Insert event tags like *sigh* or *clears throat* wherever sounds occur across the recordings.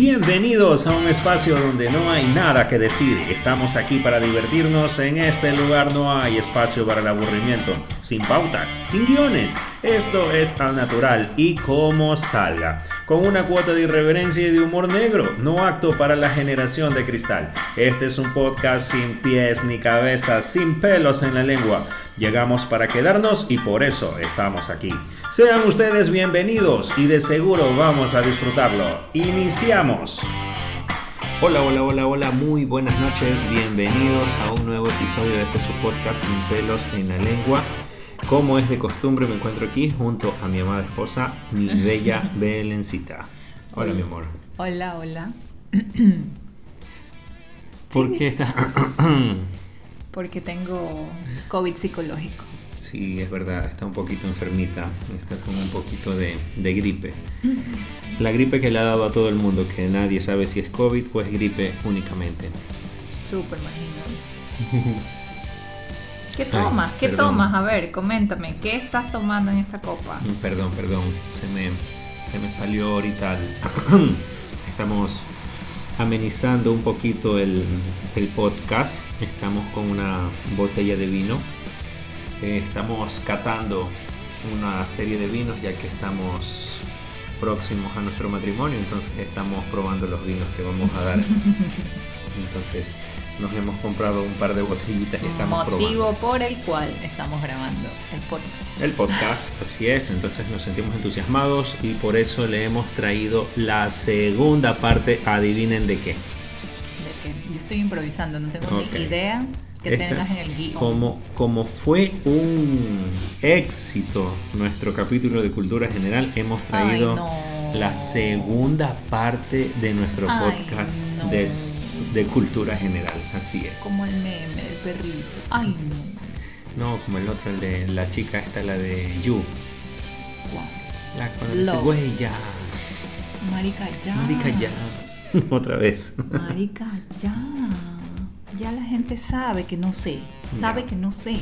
Bienvenidos a un espacio donde no hay nada que decir. Estamos aquí para divertirnos. En este lugar no hay espacio para el aburrimiento. Sin pautas, sin guiones. Esto es al natural y como salga. Con una cuota de irreverencia y de humor negro, no acto para la generación de cristal. Este es un podcast sin pies ni cabeza, sin pelos en la lengua. Llegamos para quedarnos y por eso estamos aquí. Sean ustedes bienvenidos y de seguro vamos a disfrutarlo. Iniciamos. Hola, hola, hola, hola, muy buenas noches, bienvenidos a un nuevo episodio de este su podcast Sin pelos en la lengua. Como es de costumbre, me encuentro aquí junto a mi amada esposa, mi *laughs* bella Belencita. Hola, mi amor. Hola, hola. *clears throat* ¿Por qué estás...? *clears throat* Porque tengo COVID psicológico. Sí, es verdad, está un poquito enfermita, está con un poquito de, de, gripe. *clears throat* La gripe que le ha dado a todo el mundo, que nadie sabe si es COVID o es gripe únicamente. Súper imagino. *laughs* ¿Qué tomas? Ay, ¿Qué perdón. tomas? A ver, coméntame, ¿qué estás tomando en esta copa? Perdón, perdón, se me, se me salió ahorita. *clears throat* Estamos amenizando un poquito el, el podcast. Estamos con una botella de vino estamos catando una serie de vinos ya que estamos próximos a nuestro matrimonio, entonces estamos probando los vinos que vamos a dar. *laughs* Entonces nos hemos comprado un par de botellitas y estamos Motivo por el cual estamos grabando el podcast. El podcast, así es, entonces nos sentimos entusiasmados y por eso le hemos traído la segunda parte, adivinen de qué. ¿De qué? Yo estoy improvisando, no tengo okay. ni idea que Esta, tengas en el guion. Como, como fue un éxito nuestro capítulo de cultura general, hemos traído Ay, no. la segunda parte de nuestro Ay, podcast no. de, de, cultura general. Así es. Como el meme del perrito. Ay, no. No, como el otro, el de la chica esta, la de Yu. Wow. La cuando dice, güey, ya. Marica, ya. Marica, ya. *laughs* Otra vez. Marica, ya ya la gente sabe que no sé, sabe Ya. que no sé.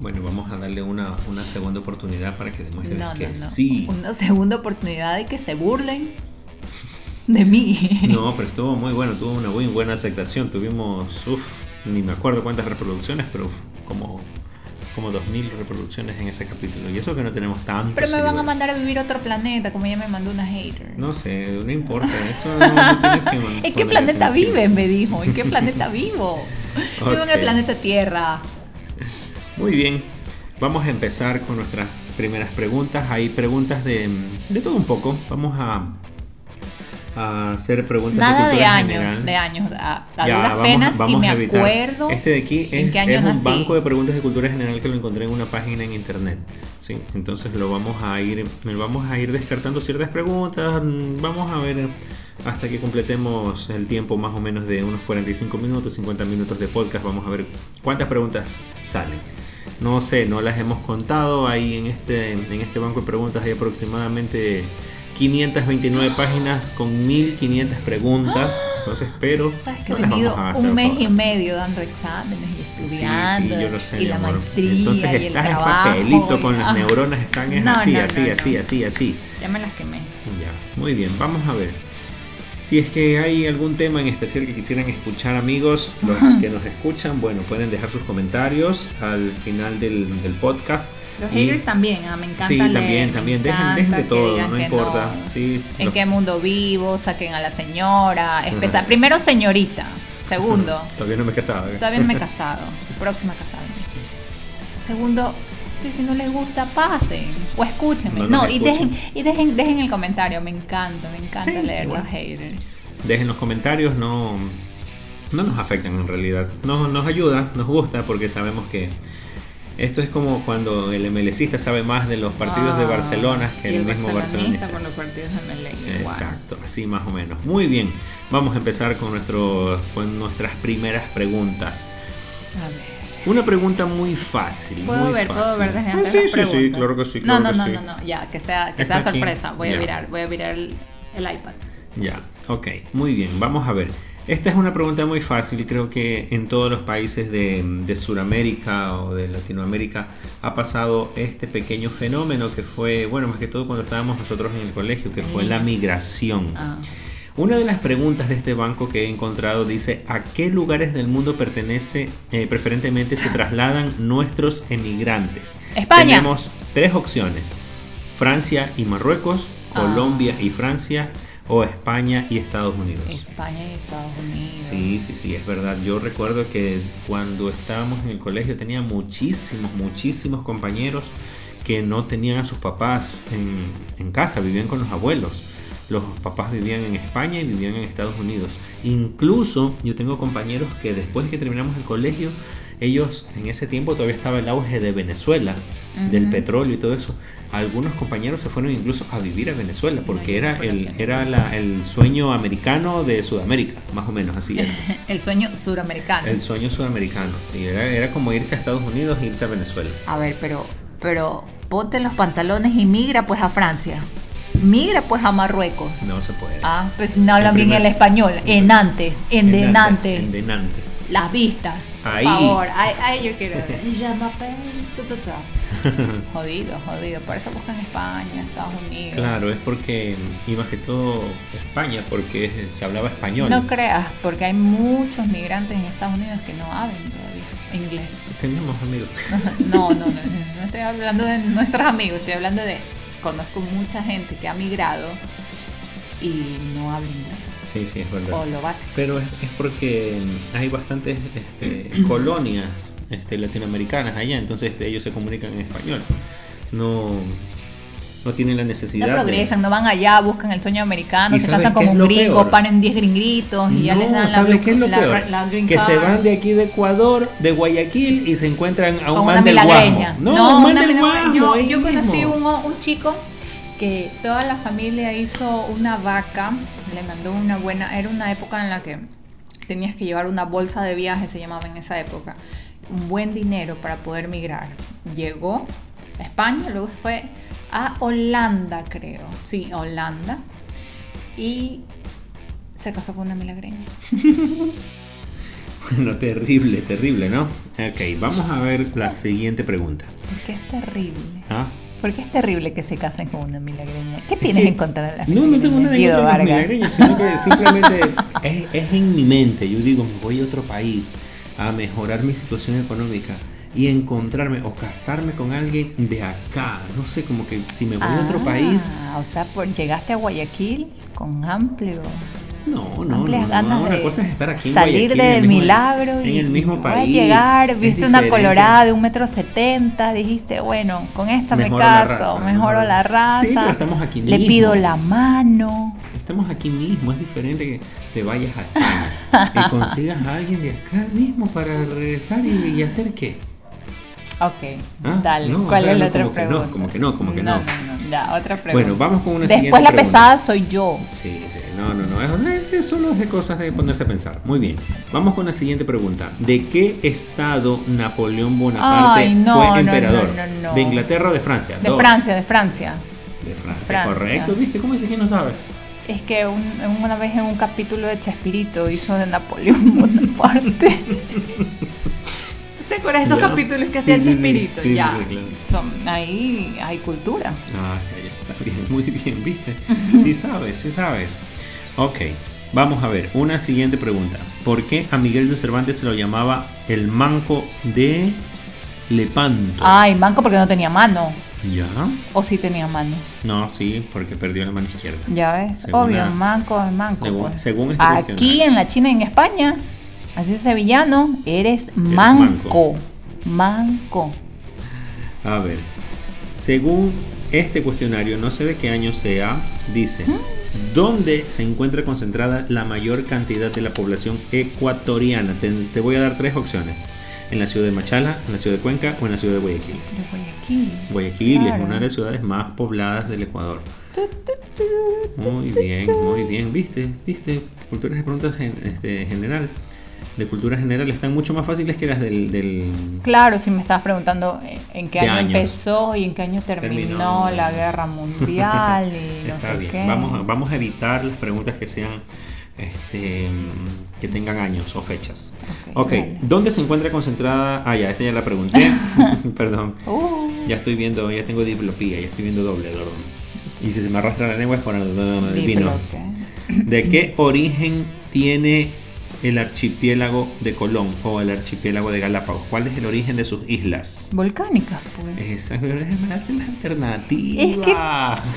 Bueno, vamos a darle una, una segunda oportunidad para que demuestre No, que no, no. sí. Una segunda oportunidad de que se burlen *laughs* de mí. No, pero estuvo muy bueno, tuvo una muy buena aceptación. Tuvimos, uff, ni me acuerdo cuántas reproducciones, pero uf, como, como 2000 reproducciones en ese capítulo. Y eso que no tenemos tantos. Pero me van a mandar a vivir a otro planeta, como ella me mandó una hater. No sé, no importa, eso no tienes que *laughs* ¿En qué planeta atención. vive? Me dijo. ¿En qué planeta *laughs* vivo? Vivo en el planeta Tierra. Muy bien, vamos a empezar con nuestras primeras preguntas. Hay preguntas de, de todo un poco. Vamos a, a hacer preguntas Nada de de cultura años, general. de años. A, a Ya, duras vamos- penas y vamos me a evitar. acuerdo. Este de aquí en es, qué año es un nací. banco de preguntas de cultura general que lo encontré en una página en internet. ¿sí? Entonces lo vamos a ir, vamos a ir descartando ciertas preguntas. Vamos a ver hasta que completemos el tiempo más o menos de unos 45 minutos, 50 minutos de podcast. Vamos a ver cuántas preguntas salen. No sé, no las hemos contado. Ahí en este, en este banco de preguntas hay aproximadamente 529 páginas con 1500 preguntas. Entonces, pero Sabes que no he las venido vamos a hacer un mes y medio dando exámenes y Sí, estudiando. sí, yo lo sé, y la amor. maestría Entonces y el estás en papelito y- con las ah, neuronas, están es *laughs* No, así, no, así, así, así, así. Ya me las quemé. Ya, muy bien, vamos a ver. Si es que hay algún tema en especial que quisieran escuchar, amigos, los que nos escuchan, bueno, pueden dejar sus comentarios al final del, del podcast. Los Y- haters también, ah, me encanta Sí, leer, también, también, dejen, de todo, no importa. no. Sí, ¿En qué mundo vivo? Saquen a la señora. Ajá. Primero, señorita. Segundo, *laughs* Todavía no me he casado. ¿eh? todavía no me he *laughs* casado. Próxima a casarme. Segundo, si no les gusta, pasen. O escúchenme. No No, y escuchen. dejen, y dejen, dejen el comentario. Me encanta, me encanta Sí, leer los haters. Dejen los comentarios, no, no nos afectan en realidad. No, nos ayuda, nos gusta porque sabemos que esto es como cuando el MLCista sabe más de los partidos de Ah, Barcelona que y el, mismo barcelonista por los partidos de MLE. Exacto, así más o menos. Muy bien, vamos a empezar con, nuestro, con nuestras primeras preguntas. A ver. Una pregunta muy fácil. Puedo muy ver, fácil. puedo ver desde Ah, antes sí, las sí, sí, preguntas? claro que sí. No, claro no, que no, sí. no, no, ya, que sea, que sea aquí. sorpresa. Voy a virar, voy a virar el, el iPad. Ya, ok, muy bien, vamos a ver. Esta es una pregunta muy fácil, creo que en todos los países de, de Sudamérica o de Latinoamérica ha pasado este pequeño fenómeno que fue, bueno, más que todo cuando estábamos nosotros en el colegio, que fue la migración. Ah. Una de las preguntas de este banco que he encontrado dice, ¿a qué lugares del mundo pertenece, eh, preferentemente se trasladan nuestros emigrantes? España. Tenemos tres opciones, Francia y Marruecos, Ah. Colombia y Francia, o España y Estados Unidos. España y Estados Unidos. Sí, sí, sí, es verdad. Yo recuerdo que cuando estábamos en el colegio tenía muchísimos, muchísimos compañeros que no tenían a sus papás en, en casa, vivían con los abuelos. Los papás vivían en España y vivían en Estados Unidos. Incluso yo tengo compañeros que después que terminamos el colegio, ellos en ese tiempo todavía estaba el auge de Venezuela, del petróleo y todo eso. Algunos compañeros se fueron incluso a vivir a Venezuela porque era el, era la- el sueño americano de Sudamérica, más o menos así era. *laughs* El sueño suramericano. El sueño sudamericano, sí, era, era como irse a Estados Unidos e irse a Venezuela. A ver, pero, pero ponte los pantalones y migra pues a Francia. Migra pues a Marruecos. No se puede. Ah, pues no hablan El bien el español. Enantes, endenantes, En Denantes. las vistas. Ahí. Por favor, ahí, ahí yo quiero ver. *laughs* *laughs* Jodido, jodido. Por eso buscan España, Estados Unidos. Claro, es porque, y más que todo España, porque se hablaba español. No creas, porque hay muchos migrantes en Estados Unidos que no hablan todavía inglés. Tenemos amigos. *laughs* No, no, no, no, *laughs* no estoy hablando de nuestros amigos, estoy hablando de conozco mucha gente que ha migrado y no habla inglés Sí, sí, es verdad. o lo básico. Pero es, es porque hay bastantes este, *clears throat* colonias este, latinoamericanas allá, entonces ellos se comunican en español. No, no tienen la necesidad No de- progresan, no van allá, buscan el sueño americano, ¿Y se casan es un gringo, peor? paren 10 gringuitos y ya les No, dan ¿sabes qué es lo la- peor? la green que se van de aquí de Ecuador, de Guayaquil y se encuentran a un con man del milagreña. Guasmo. No, un man del. Guasmo, Yo, yo conocí un, un chico que toda la familia hizo una vaca, le mandó una buena, era una época en la que tenías que llevar una bolsa de viaje, se llamaba en esa época, un buen dinero para poder migrar. Llegó a España, luego se fue a Holanda, creo. Sí, a Holanda. Y se casó con una milagreña. *laughs* Bueno, terrible, terrible, ¿no? Ok, vamos a ver la siguiente pregunta. Porque es terrible. ¿Ah? ¿Por qué es terrible que se casen con una milagreña? ¿Qué Es tienes que- en contra de las No, no tengo nada en contra de milagreños, sino que *laughs* simplemente es, es en mi mente. Yo digo, me voy a otro país a mejorar mi situación económica y encontrarme o casarme con alguien de acá. No sé, como que si me voy a otro Ah, país. O sea, por, llegaste a Guayaquil con amplio. No, no, no. amplias no, ganas Una de cosa es estar aquí en salir Guayaquil, en de el mismo- milagro en el mismo voy a país. llegar, viste una colorada de un metro setenta, dijiste, bueno, con esta me Mejoro la caso, raza, mejoro mejoro. la raza, Sí, pero estamos aquí le mismo. pido la mano. Estamos aquí mismo, es diferente que te vayas a España y consigas a alguien de acá mismo para regresar y, y hacer qué. Ok, Ah, dale, no, ¿cuál o sea, es la otra que no, pregunta? como que no, como que no. no. No, no, ya, otra pregunta. Bueno, vamos con una Después siguiente la pregunta. pesada soy yo. Sí, sí, no, no, no, es- es solo de cosas de ponerse a pensar. Muy bien, vamos con la siguiente pregunta. ¿De qué estado Napoleón Bonaparte Ay, no, fue no, emperador? no, no, no. ¿De Inglaterra o de Francia? De. Francia, de Francia. De Francia, Francia. correcto, ¿viste? ¿Cómo dices que no sabes? Es que un- una vez en un capítulo de Chespirito hizo de Napoleón *laughs* Bonaparte. ¿Tú ¿Te acuerdas de esos capítulos que hacía sí. Chespirito? Sí, sí, ya. claro. Son, ahí hay cultura. Ah, ya, ya está bien, *laughs* muy bien, ¿viste? *laughs* Sí sabes, sí sabes. Ok, vamos a ver, una siguiente pregunta. ¿Por qué a Miguel de Cervantes se lo llamaba el manco de Lepanto? Ay, manco porque no tenía mano. ¿Ya? O sí tenía mano. No, sí, porque perdió la mano izquierda. Ya ves. Según Obvio, la- manco es manco. según- pues. según este Aquí en la China y en España, así es sevillano, eres manco. manco. Manco. A ver, según este cuestionario, no sé de qué año sea, dice, ¿dónde se encuentra concentrada la mayor cantidad de la población ecuatoriana? Te, te voy a dar tres opciones. En la ciudad de Machala, en la ciudad de Cuenca o en la ciudad de Guayaquil. De Guayaquil. Guayaquil Claro. es una de las ciudades más pobladas del Ecuador. Muy bien, muy bien. ¿Viste? ¿Viste? Culturas de preguntas este, general. De cultura general están mucho más fáciles que las del... del- Claro, si me estabas preguntando en qué año años. empezó y en qué año terminó, Terminó. la guerra mundial y *laughs* no Está sé bien. qué. Vamos, a, vamos a evitar las preguntas que sean este, que tengan años o fechas. Ok, Ok, dale. ¿dónde se encuentra concentrada? Ah, ya, esta ya la pregunté. *laughs* *laughs* Perdón. Uh, Ya estoy viendo, ya tengo diplopía, ya estoy viendo doble, perdón. Y si se me arrastra la lengua es por el, vino. ¿De qué *laughs* origen tiene el archipiélago de Colón o el archipiélago de Galápagos? ¿Cuál es el origen de sus islas? Volcánicas, pues. Esa es la alternativa. Es que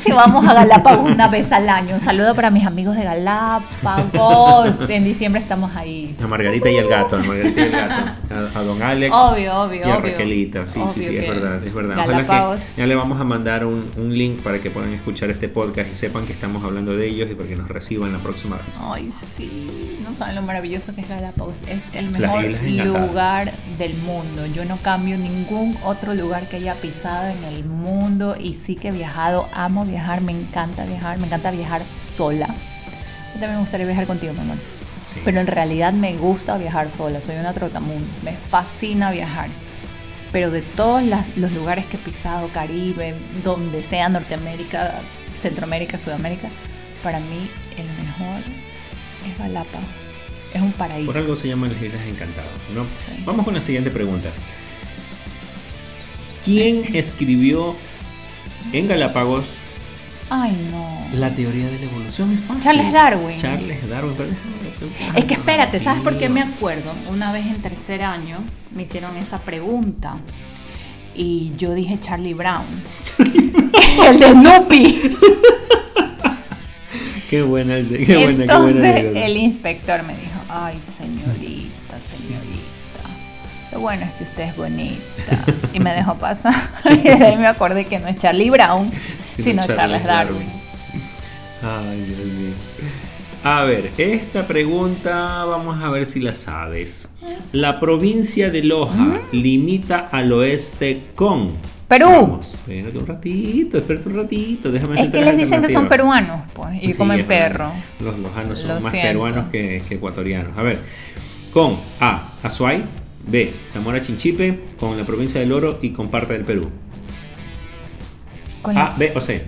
si vamos a Galápagos una vez al año. Un saludo para mis amigos de Galápagos. En diciembre estamos ahí. A Margarita y el gato, a Margarita y el gato. A, a don Alex. Obvio, obvio, Y a obvio. Raquelita, sí, sí, Obvio sí, es que verdad, es verdad. Ojalá Galápagos. que ya le vamos a mandar un, un link para que puedan escuchar este podcast y sepan que estamos hablando de ellos y para que nos reciban la próxima vez. Ay, sí. No saben lo maravilloso que es Galápagos. Es el mejor lugar del mundo. Yo no cambio ningún otro lugar que haya pisado en el mundo. Y sí que he viajado. Amo viajar. Me encanta viajar. Me encanta viajar sola. Yo también me gustaría viajar contigo, mi amor. Sí. Pero en realidad me gusta viajar sola. Soy una trotamundo. Me fascina viajar. Pero de todos las- los lugares que he pisado, Caribe, donde sea, Norteamérica, Centroamérica, Sudamérica, para mí el mejor es Galápagos. Es un paraíso. Por algo se llaman las Islas Encantadas, ¿no? Sí. Vamos con la siguiente pregunta. ¿Quién *laughs* escribió en Galápagos Ay, no. la teoría de la evolución? Es fácil. Charles Darwin. Charles Darwin. pero Es que espérate, ¿sabes por qué me acuerdo? Una vez en tercer año me hicieron esa pregunta y yo dije Charlie Brown. *laughs* el de Snoopy. Qué buena, qué buena, qué buena Entonces el inspector me dijo, ay señorita, señorita, lo bueno es que usted es bonita. Y me dejó pasar. *laughs* Y de ahí me acordé que no es Charlie Brown, sino, Charles, Darwin. Ay, Dios mío. A ver, esta pregunta vamos a ver si la sabes. La provincia de Loja limita al oeste con Perú. Vamos, espérate un ratito, espérate un ratito, déjame Es que les dicen que son peruanos, pues, y Sí, comen perro. Los lojanos son Lo más siento. peruanos que, que ecuatorianos. A ver, con A, Azuay, B, Zamora Chinchipe, con la provincia del Oro y con parte del Perú. Con, A, B o C.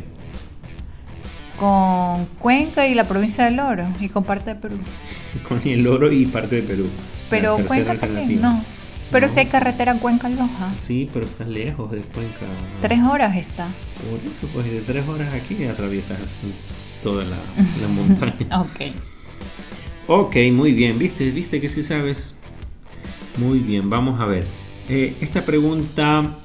con Cuenca y la provincia del Oro y con parte de Perú. *laughs* Con el Oro y parte de Perú. Pero Cuenca también, no. Pero No. si hay carretera Cuenca-Loja. Sí, pero estás lejos de Cuenca. Tres horas está. Por eso, pues de tres horas aquí atraviesas toda la, *laughs* la montaña. Ok. Ok, muy bien, viste, viste que sí sabes. Muy bien, vamos a ver. Eh, esta pregunta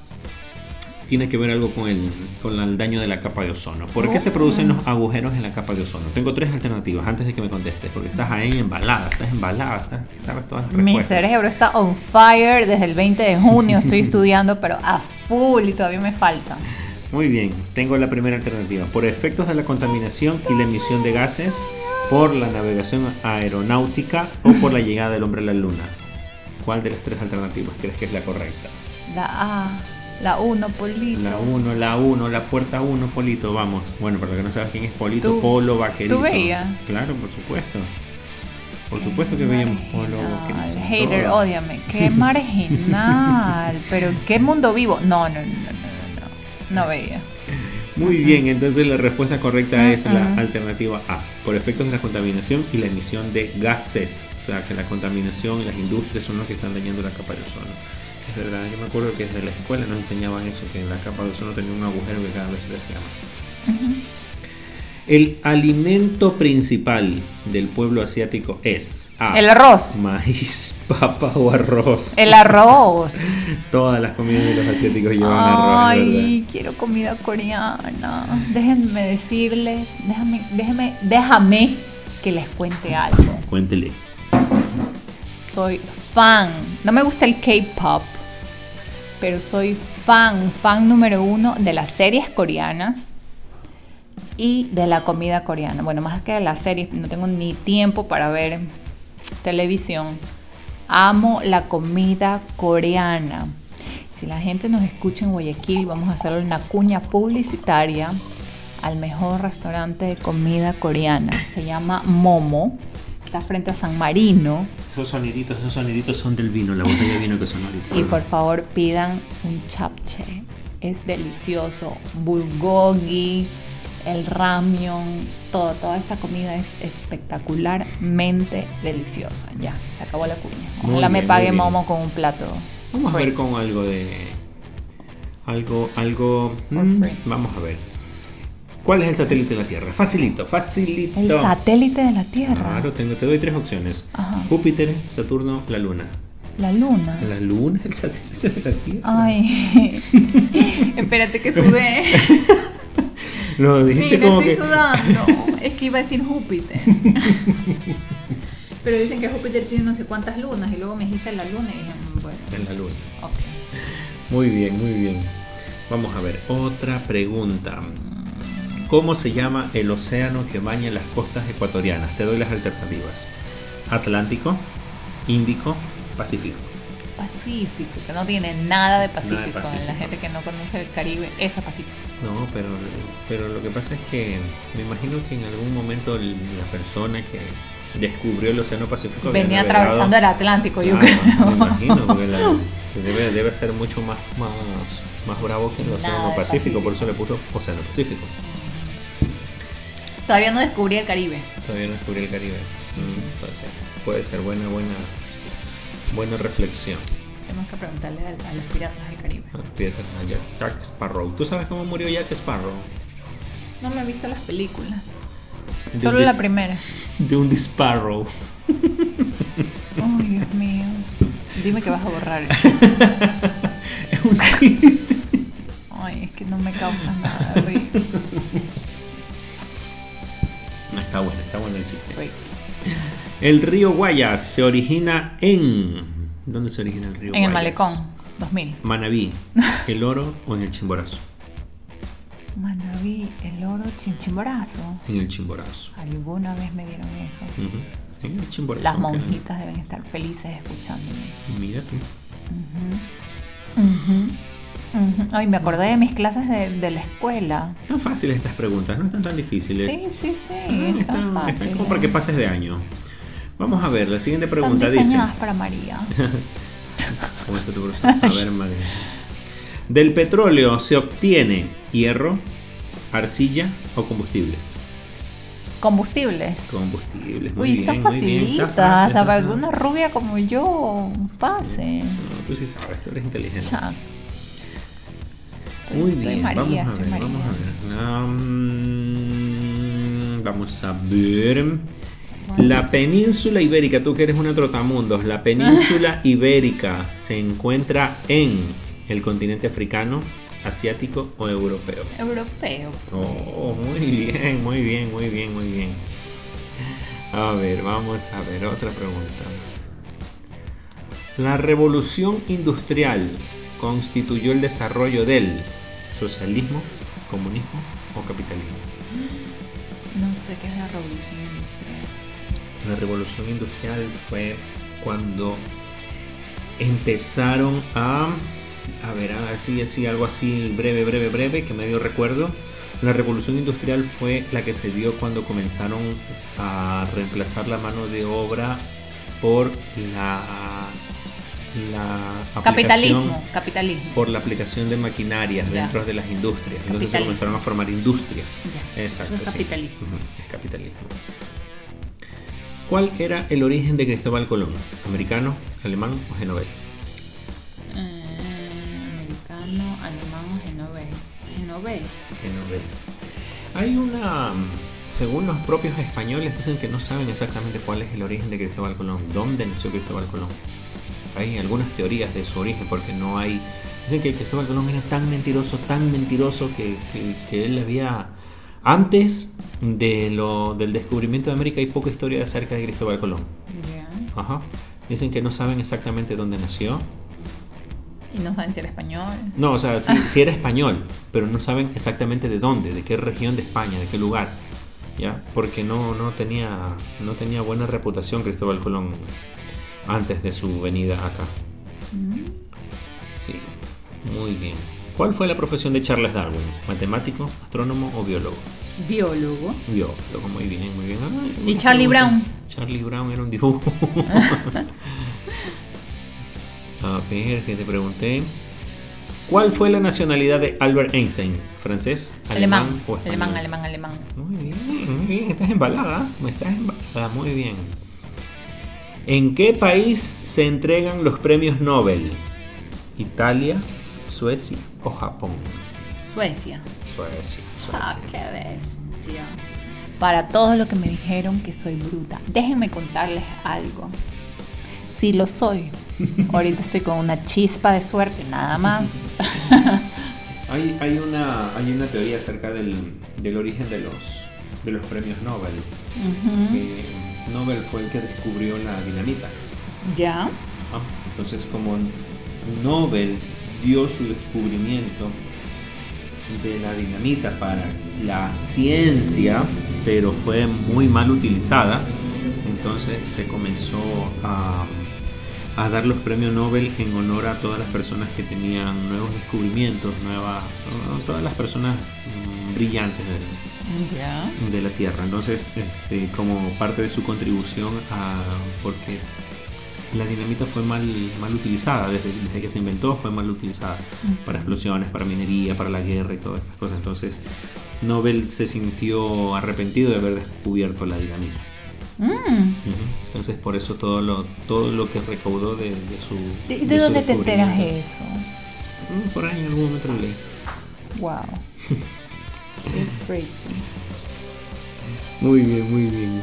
tiene que ver algo con el, con el daño de la capa de ozono. ¿Por qué se Oh. producen los agujeros en la capa de ozono? Tengo tres alternativas antes de que me contestes, porque estás ahí embalada, estás embalada, estás, sabes todas las Mi respuestas. cerebro está on fire desde el 20 de junio. Estoy *laughs* estudiando, pero a full y todavía me falta. Muy bien, tengo la primera alternativa. Por efectos de la contaminación y la emisión de gases, por la navegación aeronáutica o por la llegada del hombre a la luna. ¿Cuál de las tres alternativas crees que es la correcta? La A, la 1, Polito. La 1, la 1, la puerta 1, Polito, vamos. Bueno, para los que no sabes quién es Polito, Tú- Polo Vaquerizo. tú veías. Claro, por supuesto. Por supuesto que veíamos Polo Vaquerizo. Hater, todo. ódiame. Qué *laughs* marginal. pero qué mundo vivo. No, no, no, no, no. No, no veía. Muy bien, entonces la respuesta correcta es la alternativa A, por efectos de la contaminación y la emisión de gases. O sea, que la contaminación y las industrias son los que están dañando la capa de ozono. Es verdad, yo me acuerdo que desde la escuela nos enseñaban eso, que la capa de ozono tenía un agujero que cada vez crecía más. Ujú. El alimento principal del pueblo asiático es A. El arroz. Maíz, *laughs* papa o arroz. El arroz. *laughs* Todas las comidas de los asiáticos llevan arroz, es verdad. Ay, quiero comida coreana. Déjenme decirles, déjame, déjame, déjame que les cuente algo. Cuéntele. Soy fan. No me gusta el K-pop, pero soy fan, fan número uno de las series coreanas y de la comida coreana. Bueno, más que de las series, no tengo ni tiempo para ver televisión. Amo la comida coreana. Si la gente nos escucha en Guayaquil, vamos a hacerle una cuña publicitaria al mejor restaurante de comida coreana. Se llama Momo. Está frente a San Marino. Esos soniditos, esos soniditos son del vino, la botella de vino que son ahorita. Y por favor pidan un chapche. Es delicioso. Bulgogi, el ramyun, todo, toda esta comida es espectacularmente deliciosa. Ya, se acabó la cuña. Ojalá me pague. Momo con un plato. Vamos a ver con algo de. Algo, algo. Mm, vamos a ver. ¿Cuál es el satélite de la Tierra? Facilito, facilito. El satélite de la Tierra. Claro, tengo, te doy tres opciones. Ajá. Júpiter, Saturno, la Luna. La luna. La Luna es el satélite de la Tierra. Ay. *laughs* Espérate que sudé. Lo dijiste Mira, como estoy que... sudando. *laughs* Es que iba a decir Júpiter. *laughs* Pero dicen que Júpiter tiene no sé cuántas lunas y luego me dijiste la luna y dije, mm, bueno, En la Luna. ok. Muy bien, muy bien. Vamos a ver, otra pregunta. ¿Cómo se llama el océano que baña las costas ecuatorianas? Te doy las alternativas. Atlántico, Índico, Pacífico. Pacífico, que no tiene nada de Pacífico. Nada de Pacífico. La gente que no conoce el Caribe, eso es Pacífico. No, pero, pero lo que pasa es que me imagino que en algún momento la persona que descubrió el océano Pacífico Venía atravesando el Atlántico, yo creo. Me imagino, porque la- debe, debe ser mucho más, más, más bravo que el océano de Pacífico, por eso Pacífico. le puso océano Pacífico. Todavía no descubrí el Caribe. Todavía no descubrí el Caribe. Mm, puede ser, puede ser buena, buena, buena reflexión. Tenemos que preguntarle a, a los piratas del Caribe. Ah, fíjate, a Jack, Jack Sparrow. ¿Tú sabes cómo murió Jack Sparrow? No me he visto las películas. De Solo la primera. De un disparrow. *laughs* Ay, Dios mío. Dime que vas a borrar. *laughs* es un. Ay, es que no me causa nada reír. *laughs* No, está bueno, está bueno el chiste. El río Guayas se origina en. ¿Dónde se origina el río En el Guayas? malecón, 2000. Manabí, *laughs* El Oro o en el Chimborazo. Manaví, el oro chinchimborazo. En el Chimborazo. Alguna vez me dieron eso. En el Chimborazo. Las monjitas deben estar felices escuchándome. Mira tú. Ay, me acordé de mis clases de, de la escuela. Están fáciles estas preguntas, no están tan difíciles. Sí, sí, sí. Ah, están están, están fáciles. como para que pases de año. Vamos a ver, la siguiente Están pregunta dice. diseñadas para María. *laughs* ¿Cómo está tu? A ver, *laughs* madre. Del petróleo se obtiene hierro, arcilla o combustibles. Combustibles. Combustibles, muy Uy, bien. está facilita. Hasta para que una rubia como yo pase. No, tú sí sabes, tú eres inteligente. Ya. Estoy- Muy estoy bien, María, vamos a ver, María. vamos a ver. Vamos a ver. La península ibérica, tú que eres una trotamundos, la península *laughs* ibérica se encuentra en el continente africano, asiático o europeo. Europeo. Oh, muy bien, muy bien, muy bien, muy bien. A ver, vamos a ver otra pregunta. La revolución industrial constituyó el desarrollo del socialismo, comunismo o capitalismo. No sé qué es la revolución industrial. La revolución industrial fue cuando empezaron a, a ver, así, así, algo así breve, breve, breve, que medio recuerdo. La revolución industrial fue la que se dio cuando comenzaron a reemplazar la mano de obra por la, la aplicación- Capitalismo, capitalismo. por la aplicación de maquinarias Ya. dentro de las industrias. Entonces se comenzaron a formar industrias. Ya, Exacto. es sí. capitalismo. Es capitalismo. ¿Cuál era el origen de Cristóbal Colón? ¿Americano, alemán o genovés? Eh, americano, alemán o genovés. Genovés. Genovés. Hay una. Según los propios españoles, dicen que no saben exactamente cuál es el origen de Cristóbal Colón. ¿Dónde nació Cristóbal Colón? Hay algunas teorías de su origen, porque no hay. Dicen que Cristóbal Colón era tan mentiroso, tan mentiroso, que, que- que él había. Antes de lo, del descubrimiento de América, hay poca historia acerca de Cristóbal Colón. Ya. Ajá. Dicen que no saben exactamente dónde nació. Y no saben si era español. No, o sea, sí, *laughs* sí era español, pero no saben exactamente de dónde, de qué región de España, de qué lugar. ¿Ya? Porque no, no, tenía, no tenía buena reputación Cristóbal Colón antes de su venida acá. Mm. Sí, muy bien. ¿Cuál fue la profesión de Charles Darwin? ¿Matemático, astrónomo o biólogo? Biólogo. Biólogo, muy bien, muy bien. Ay, ¿Y Charlie pregunta. Brown? Charlie Brown era un dibujo. *laughs* A ver, que te pregunté. ¿Cuál fue la nacionalidad de Albert Einstein? ¿Francés, alemán, Alemán. o? Alemán, alemán, alemán. Muy bien, muy bien. Estás embalada. ¿eh? Estás embalada, muy bien. ¿En qué país se entregan los premios Nobel? ¿Italia, Suecia o Japón? Suecia. Suecia, Ah, Suecia. qué bestia. Para todos los que me dijeron que soy bruta, déjenme contarles algo. Sí lo soy. *laughs* Ahorita estoy con una chispa de suerte, nada más. *laughs* Hay, hay, una, hay una teoría acerca del, del origen de los, de los premios Nobel. Que Nobel fue el que descubrió la dinamita. Ya. Ah, Entonces, como Nobel dio su descubrimiento de la dinamita para la ciencia, pero fue muy mal utilizada, entonces se comenzó a, a dar los premios Nobel en honor a todas las personas que tenían nuevos descubrimientos, nuevas, todas las personas mm, brillantes del, De la Tierra. Entonces, este, como parte de su contribución a porque la dinamita fue mal, mal utilizada, desde, desde que se inventó fue mal utilizada para explosiones, para minería, para la guerra y todas estas cosas. Entonces, Nobel se sintió arrepentido de haber descubierto la dinamita. Mm. Entonces, por eso todo lo, todo lo que recaudó de, de su... ¿De, de de su dónde te enteras eso? Mm, Por ahí en algún momento lo leí. Wow. *laughs* Muy bien, muy bien.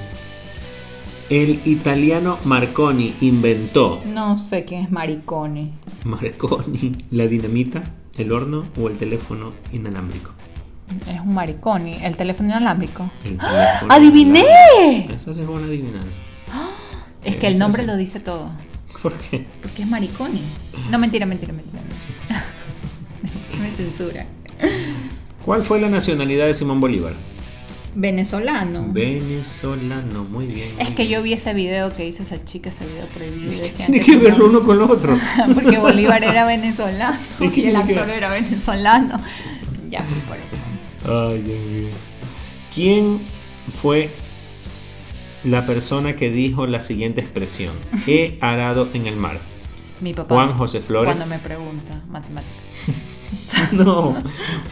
El italiano Marconi inventó No sé quién es Maricone. Marconi, la dinamita, el horno o el teléfono inalámbrico. Es un mariconi. El teléfono inalámbrico. El teléfono ¡Adiviné! inalámbrico. Sí es una adivinanza. Es que el Eso nombre sí. lo dice todo. ¿Por qué? Porque es mariconi. No, mentira, mentira, mentira. *laughs* Me censura. ¿Cuál fue la nacionalidad de Simón Bolívar? Venezolano. Venezolano, muy bien. Es que yo vi ese video que hizo esa chica, ese video prohibido. Tiene que verlo uno con lo otro. *laughs* Porque Bolívar era venezolano *laughs* ¿Y el actor era venezolano. Ya, pues por eso. Ay, Dios mío. ¿Quién fue la persona que dijo la siguiente expresión? *laughs* He arado en el mar. Mi papá. Juan José Flores. Cuando me pregunta matemáticas. No.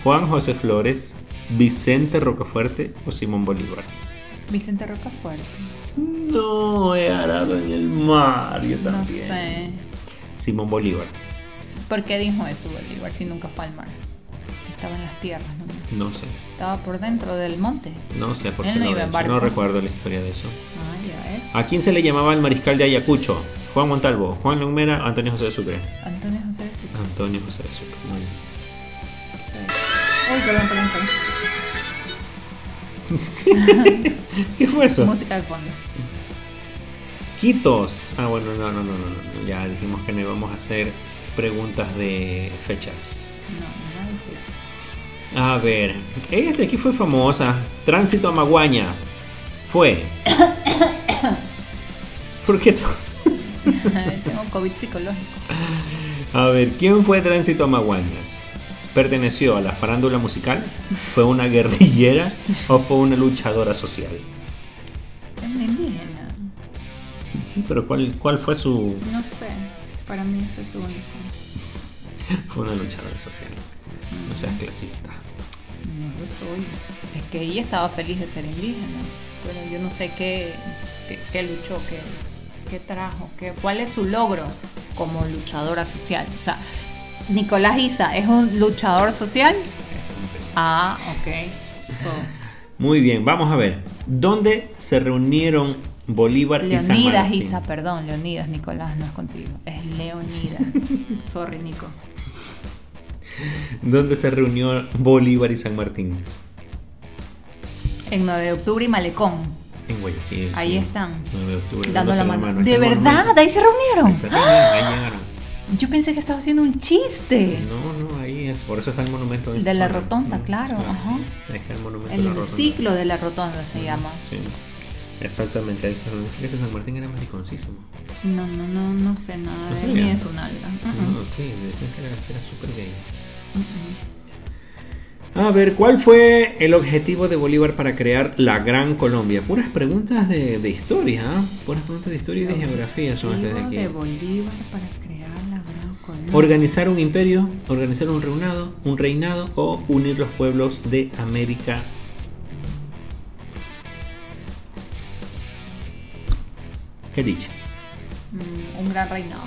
Juan José Flores, Vicente Rocafuerte o Simón Bolívar. Vicente Rocafuerte. No, he arado en el mar. Yo No también. sé. Simón Bolívar. ¿Por qué dijo eso Bolívar si nunca fue al mar? Estaba en las tierras, ¿no? No sé. Estaba por dentro del monte. No sé por qué no. No recuerdo la historia de eso. Ah, ya ves. ¿A quién se le llamaba el mariscal de Ayacucho? Juan Montalvo, Juan Longmera, Antonio José de Sucre. Antonio José de Sucre. Antonio José de Sucre. Muy bien. Uy, perdón, perdón, perdón. *laughs* ¿Qué fue eso? Música de fondo. Quitos. Ah, bueno, no, no, no, no, no. Ya dijimos que no íbamos a hacer preguntas de fechas. No, no. A ver, esta de aquí fue famosa. Tránsito a Maguaña. Fue. *coughs* ¿Por qué? *laughs* Tengo COVID psicológico. A ver, ¿quién fue Tránsito a Maguaña? ¿Perteneció a la farándula musical? ¿Fue una guerrillera o fue una luchadora social? Es indígena. Sí, pero ¿cuál, cuál fue su...? No sé. Para mí eso es único. *laughs* Fue una luchadora social. No seas clasista. Soy. Es que ella estaba feliz de ser indígena. Pero yo no sé qué, qué, qué luchó, qué, qué trajo, qué, cuál es su logro como luchadora social. O sea, Nicolás Isa es un luchador social. Ah, ok. So, Muy bien, vamos a ver. ¿Dónde se reunieron Bolívar y San Leonidas? Isa, perdón, Leonidas, Nicolás, no es contigo. Es Leonidas. *laughs* Sorry, Nico. *laughs* ¿Dónde se reunió Bolívar y San Martín? En 9 de octubre y Malecón. En Guayaquil. Ahí sí. están. 9 de octubre. Dando la mano. ¿De el verdad? ¿Ahí se reunieron? Ahí se reunieron, ahí llegaron. *gasps* Yo pensé que estaba haciendo un chiste. No, no, ahí es. Por eso está el monumento. en De esta la zona. rotonda, claro, ajá. Ahí está el monumento de la El rotonda. ciclo de la rotonda se llama. Sí. Exactamente, ahí se. Dice que ese San Martín era mariconcísimo. No, no, no, no sé nada ¿No de él ni de su nalga. Uh-uh. No, sí, decían que era, era súper gay. A ver, ¿cuál fue el objetivo de Bolívar para crear la Gran Colombia? Puras preguntas de, de historia, ¿ah? Puras preguntas de historia y de geografía son estas de aquí. de Bolívar para crear la gran colonia. Organizar un imperio, organizar un reinado, un reinado o unir los pueblos de América. ¿Qué dicho? Mm, un gran reinado.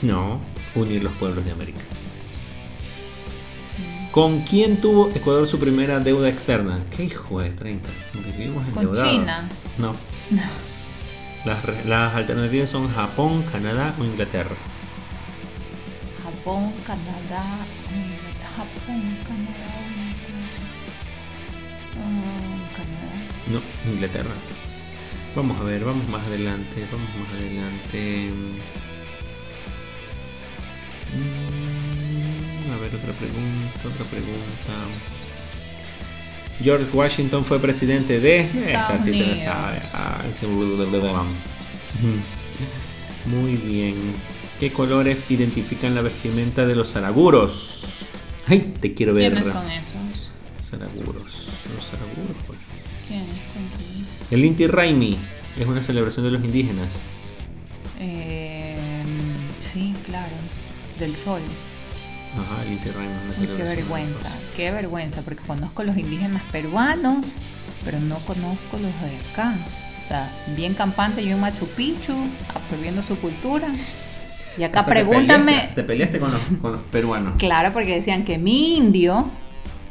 No, unir los pueblos de América. ¿Con quién tuvo Ecuador su primera deuda externa? ¿Qué hijo de 30? Vivimos Con. China. No. Las, re- las alternativas son Japón, Canadá o Inglaterra. Japón, Canadá, Inglaterra. Japón, Canadá, Inglaterra. Canadá. No, Inglaterra. Vamos a ver, vamos más adelante, vamos más adelante. Mm, ver, otra pregunta, otra pregunta. George Washington fue presidente de... Esta Unidos. Ah. Muy bien. ¿Qué colores identifican la vestimenta de los zaraguros? Ay, te quiero ver. ¿Quiénes son esos? Zaraguros. Los zaraguros, pues. ¿Quiénes? El Inti Raimi es una celebración de los indígenas. Eh, sí, claro. Del sol. Ajá, el Inti qué vergüenza, qué vergüenza, porque conozco los indígenas peruanos, pero no conozco los de acá. O sea, bien campante yo en Machu Picchu, absorbiendo su cultura. Y acá Hasta te pregúntame, peleaste- Te peleaste con los, con los peruanos. claro, porque decían que mi indio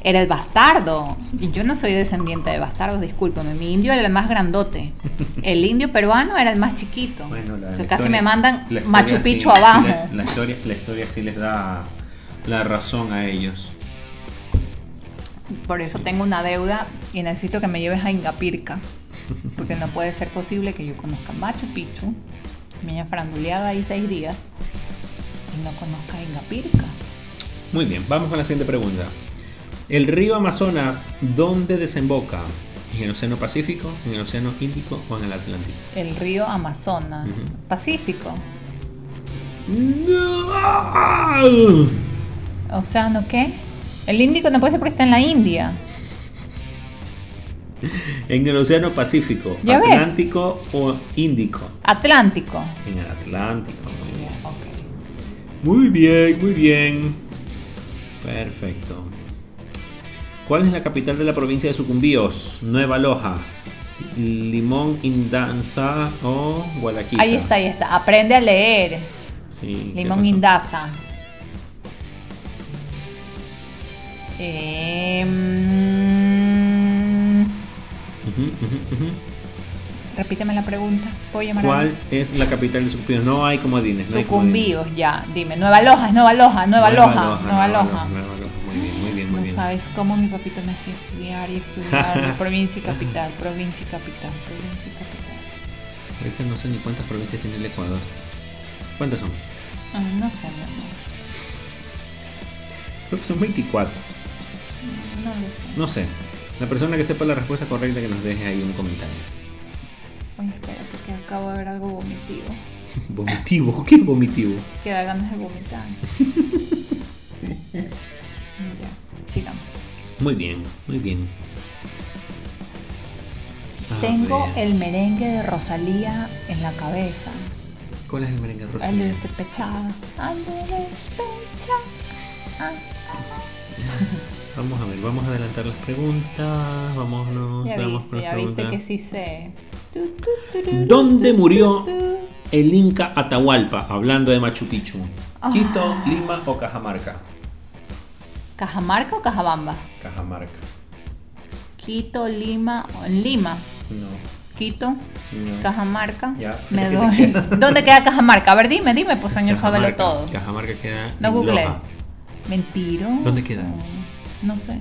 era el bastardo. Y yo no soy descendiente de bastardos, discúlpame. Mi indio era el más grandote. *laughs* El indio peruano era el más chiquito. Bueno, la- sea, la casi historia- me mandan la Machu Picchu sí abajo. le- la, historia, la historia sí les da la razón a ellos. Por eso tengo una deuda y necesito que me lleves a Ingapirca. *laughs* Porque no puede ser posible que yo conozca Machu Picchu, me haya faranduleado ahí seis días y no conozca Ingapirca. Muy bien, vamos con la siguiente pregunta. El río Amazonas, ¿dónde desemboca? ¿En el Océano Pacífico, en el Océano Índico o en el Atlántico? El río Amazonas. Pacífico, ¡No! Océano qué? El Índico no puede ser porque está en la India. *laughs* En el Océano Pacífico, ¿Ya ves? Atlántico o Índico. Atlántico. En el Atlántico, muy bien. Muy bien, muy bien. Perfecto. ¿Cuál es la capital de la provincia de Sucumbíos? Nueva Loja, Limón, Indanza o Gualaquiza. Ahí está, ahí está. Aprende a leer. Sí, Em, repíteme la pregunta. ¿Puedo llamar a ¿Cuál es la capital de Sucumbíos? No hay comodines. No. Sucumbíos, ya. Dime. Nueva Loja, Nueva Loja, Nueva, Loja, Nueva Nueva Loja. Nueva Loja. Muy bien, muy bien, muy no bien. sabes cómo mi papito me hacía estudiar y estudiar. *laughs* provincia y capital, provincia y capital, provincia y capital. Ahorita no sé ni cuántas provincias tiene el Ecuador. ¿Cuántas son? Ah, no sé, mi amor. Creo que son 24. No lo sé. No sé. La persona que sepa la respuesta correcta que nos deje ahí un comentario. Oye, espera, porque acabo de ver algo vomitivo. *laughs* Vomitivo. ¿Qué es vomitivo? Que da ganas de vomitar. *laughs* ya, sigamos. Muy bien, muy bien. A Tengo ver, el merengue de Rosalía en la cabeza. ¿Cuál es el merengue rosa? Ando despechada. Ando despechada. Ah, Vamos a ver, vamos a adelantar las preguntas. Vámonos, ya vamos viste, ya que sí sé. ¿Dónde murió? El Inca Atahualpa, hablando de Machu Picchu. Ah. Quito, Lima o Cajamarca. ¿Cajamarca o Cajabamba? Cajamarca. Quito, Lima, o Lima. No, Quito, no. Cajamarca. Ya, Me ¿qué te doy. queda? *laughs* ¿Dónde queda Cajamarca? A ver, dime, dime, pues señor, sábelo todo. Cajamarca queda No googlees. Loja. Mentiroso. ¿Dónde queda? No sé.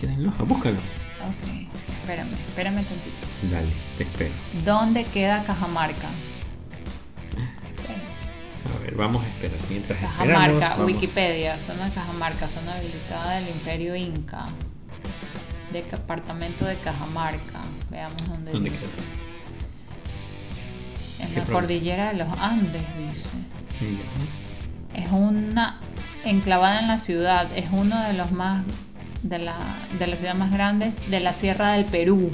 Queda en Loja, *laughs* búscalo. Ok, espérame, espérame tantito. Dale, te espero. ¿Dónde queda Cajamarca? A ver, vamos a esperar. Mientras Cajamarca, vamos- Wikipedia, zona de Cajamarca, zona habilitada del Imperio Inca. Departamento de Cajamarca. Veamos dónde, ¿Dónde dice. queda? En ¿Qué la provincia? cordillera de los Andes, dice. Ya. Es una enclavada en la ciudad, es uno de los más de la de las ciudades más grandes de la Sierra del Perú.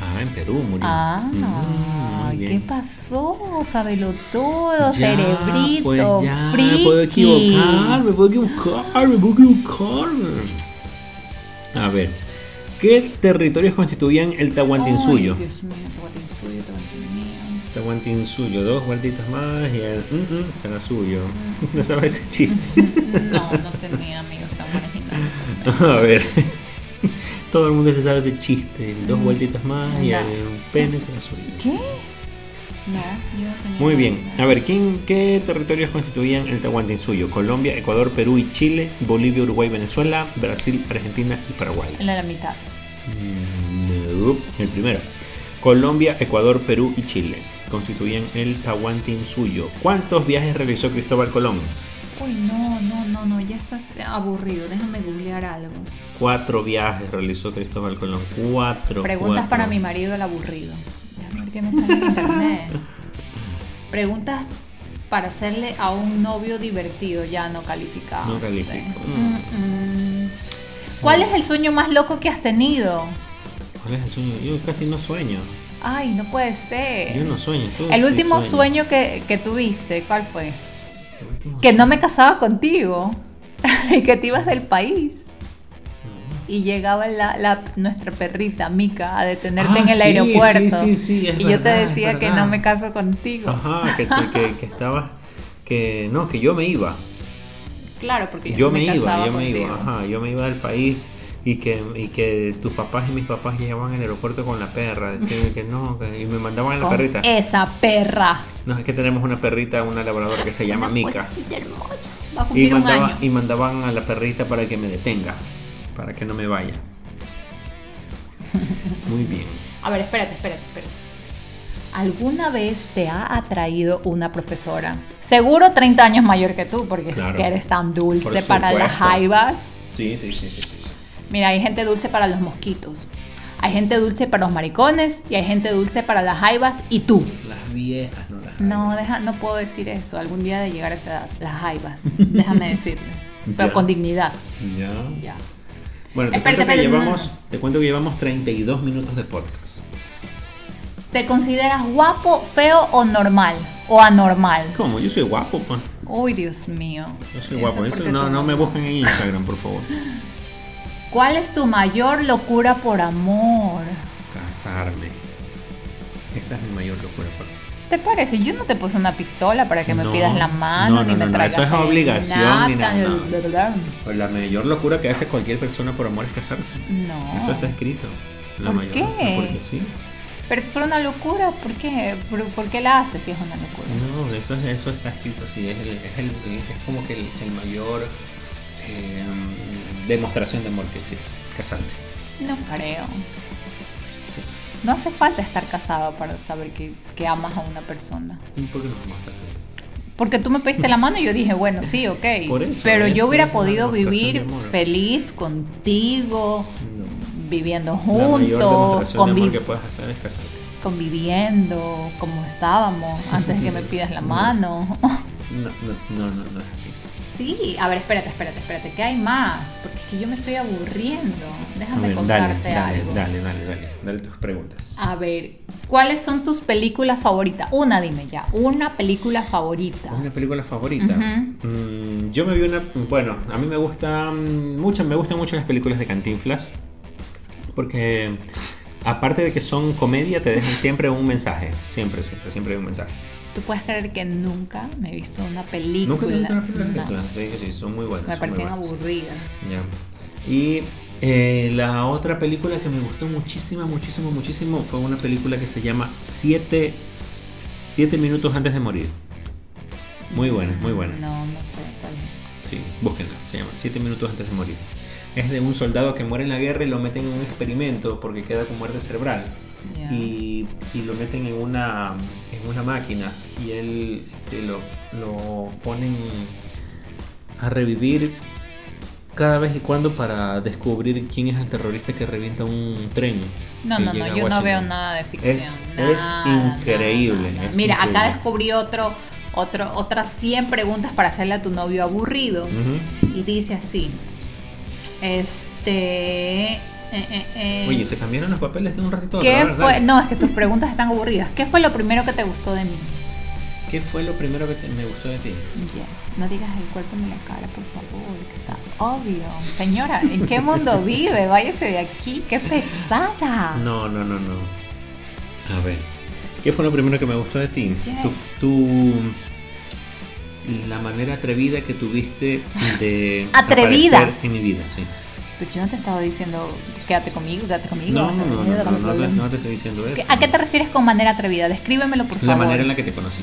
Ah, en Perú murió. Ah, Mm, ¿qué pasó? Sábelo todo, Ya, cerebrito, pues ya, friki. Me puedo equivocar, me puedo equivocar, me puedo equivocar. A ver, ¿qué territorios constituían el Tahuantinsuyo? Ay, Dios mío, Tahuantinsuyo, Tahuantinsuyo. Tahuantinsuyo, dos vueltitas más y el mm, mm, será suyo. No sabes ese chiste. No, no tenía amigos tan originales. *laughs* A ver. Todo el mundo se sabe ese chiste. Dos Mm. vueltitas más y No. el pene se la sube. ¿Qué? No, yo no tenía Muy bien. A ver, ¿quién, ¿qué territorios constituían el Tahuantinsuyo? Colombia, Ecuador, Perú y Chile, Bolivia, Uruguay, Venezuela, Brasil, Argentina y Paraguay. La, la mitad. Mm, no. El primero. Colombia, Ecuador, Perú y Chile constituían el Tahuantinsuyo. ¿Cuántos viajes realizó Cristóbal Colón? Uy, no, no, no, no, ya estás aburrido. Déjame googlear algo. Cuatro viajes realizó Cristóbal Colón. Cuatro. Preguntas cuatro. para mi marido el aburrido. Déjame ver qué me sale en internet. Preguntas para hacerle a un novio divertido, ya no calificado. No califico. ¿Cuál es el sueño más loco que has tenido? ¿Cuál es el sueño? Yo casi no sueño. Ay, no puede ser. Yo no sueño. tú el último sueño que, que tuviste, ¿cuál fue? Que no me casaba contigo. *laughs* y que te ibas del país. Y llegaba la, la- nuestra perrita Mica a detenerte Ah, en el sí, aeropuerto. sí, sí, sí, es y yo te decía que no me caso contigo. Ajá, que, que, que, que *laughs* estaba. Que no, que yo me iba. Claro, porque yo, Yo me iba, yo me iba. Ajá, yo me iba del país. Y que, y que tus papás y mis papás llegaban al aeropuerto con la perra, decían que no, que- y me mandaban a la Con perrita. esa perra. No, es que tenemos una perrita, una labradora que se llama Una Mica. hermosa. Va a Y, un mandaba- año. y mandaban a la perrita para que me detenga, para que no me vaya. *laughs* Muy bien. A ver, espérate, espérate, espérate. ¿Alguna vez te ha atraído una profesora? Seguro 30 años mayor que tú, porque Claro. es que eres tan dulce para las jaivas. Sí, sí, sí, sí. Mira, hay gente dulce para los mosquitos. Hay gente dulce para los maricones y hay gente dulce para las jaivas y tú. Las viejas, no las No, jaivas. deja, no puedo decir eso. Algún día de llegar a esa edad, las jaivas. Déjame decirle. *laughs* Pero Ya. con dignidad. Ya. Ya. Bueno, te Espérate, cuento, que espérate, no, llevamos, te cuento que llevamos 32 minutos de podcast. ¿Te consideras guapo, feo o normal? O anormal. ¿Cómo? Yo soy guapo, pues. Uy, Dios mío. Yo soy guapo. Eso, no, no me busquen en Instagram, por favor. *laughs* ¿Cuál es tu mayor locura por amor? Casarme. Esa es mi mayor locura. pues. ¿Te parece? Yo no te puse una pistola para que me No, pidas la mano no, ni no, me no, traigas eso es obligación nada, ni- no. bla. Pues la mayor locura que hace cualquier persona por amor es casarse. No. Eso está escrito. La ¿Por mayor qué? Porque sí. Pero si fuera una locura, ¿por qué? ¿Por, por qué la haces si es una locura? No, eso, eso está escrito así. Es, el- es, el- es como que el, el mayor eh, demostración de amor que existe. Casarme. No creo. Sí. No hace falta estar casado para saber que, que amas a una persona. ¿Y por qué nos vamos a casar? Porque tú me pediste la mano y yo dije, bueno, sí, ok. *laughs* Por eso, Pero yo hubiera podido vivir feliz contigo, No. viviendo juntos, que puedes hacer es casarte. conviviendo como estábamos antes de que me *laughs* pidas la mano. No, no, no, no, no es así. Sí, a ver, espérate, espérate, espérate, ¿qué hay más? Porque es que yo me estoy aburriendo. Déjame ver, contarte dale, dale, algo. dale, dale, dale, dale tus preguntas. A ver, ¿cuáles son tus películas favoritas? Una, dime ya, una película favorita. ¿Una película favorita? Mm, yo me vi una. Bueno, a mí me gustan muchas, me gustan mucho las películas de Cantinflas. Porque aparte de que son comedia, te dejan siempre un mensaje. Siempre, siempre, siempre hay un mensaje. ¿Tú puedes creer que nunca me he visto una película? Nunca he visto una película No. Sí, sí, son muy buenas. me buenas. aburridas. Ya. Y eh, la otra película que me gustó muchísimo, muchísimo, muchísimo fue una película que se llama Siete, Siete minutos antes de morir. Muy buena, muy buena. No, no sé. cuál es. Sí, búsquenla, se llama Siete minutos antes de morir. Es de un soldado que muere en la guerra y lo meten en un experimento porque queda con muerte cerebral. Y, y lo meten en una, en una máquina y él este, lo, lo ponen a revivir cada vez y cuando para descubrir quién es el terrorista que revienta un tren. No, no, no, yo no veo nada de ficción. Es- nada, es increíble, nada. es Mira, acá descubrí otro, otro, otras 100 preguntas para hacerle a tu novio aburrido. Y dice así. Este. Eh, eh, eh, Oye, se cambiaron los papeles de un ratito. ¿Qué fue? No, es que tus preguntas están aburridas. ¿Qué fue lo primero que te gustó de mí? ¿Qué fue lo primero que te- me gustó de ti? Ya, no digas el cuerpo ni la cara, por favor, que está obvio. Señora, ¿en qué mundo *laughs* vive? Váyase de aquí, qué pesada. No, no, no, no. A ver. ¿Qué fue lo primero que me gustó de ti? Yes. Tu, tu- La manera atrevida que tuviste de. Atrevida. aparecer En mi vida, sí. Pero yo no te estaba diciendo, quédate conmigo, quédate conmigo. No, no, no, no, no, te- estoy diciendo eso. ¿A qué te refieres con manera atrevida? Descríbemelo, por La favor. manera en la que te conocí.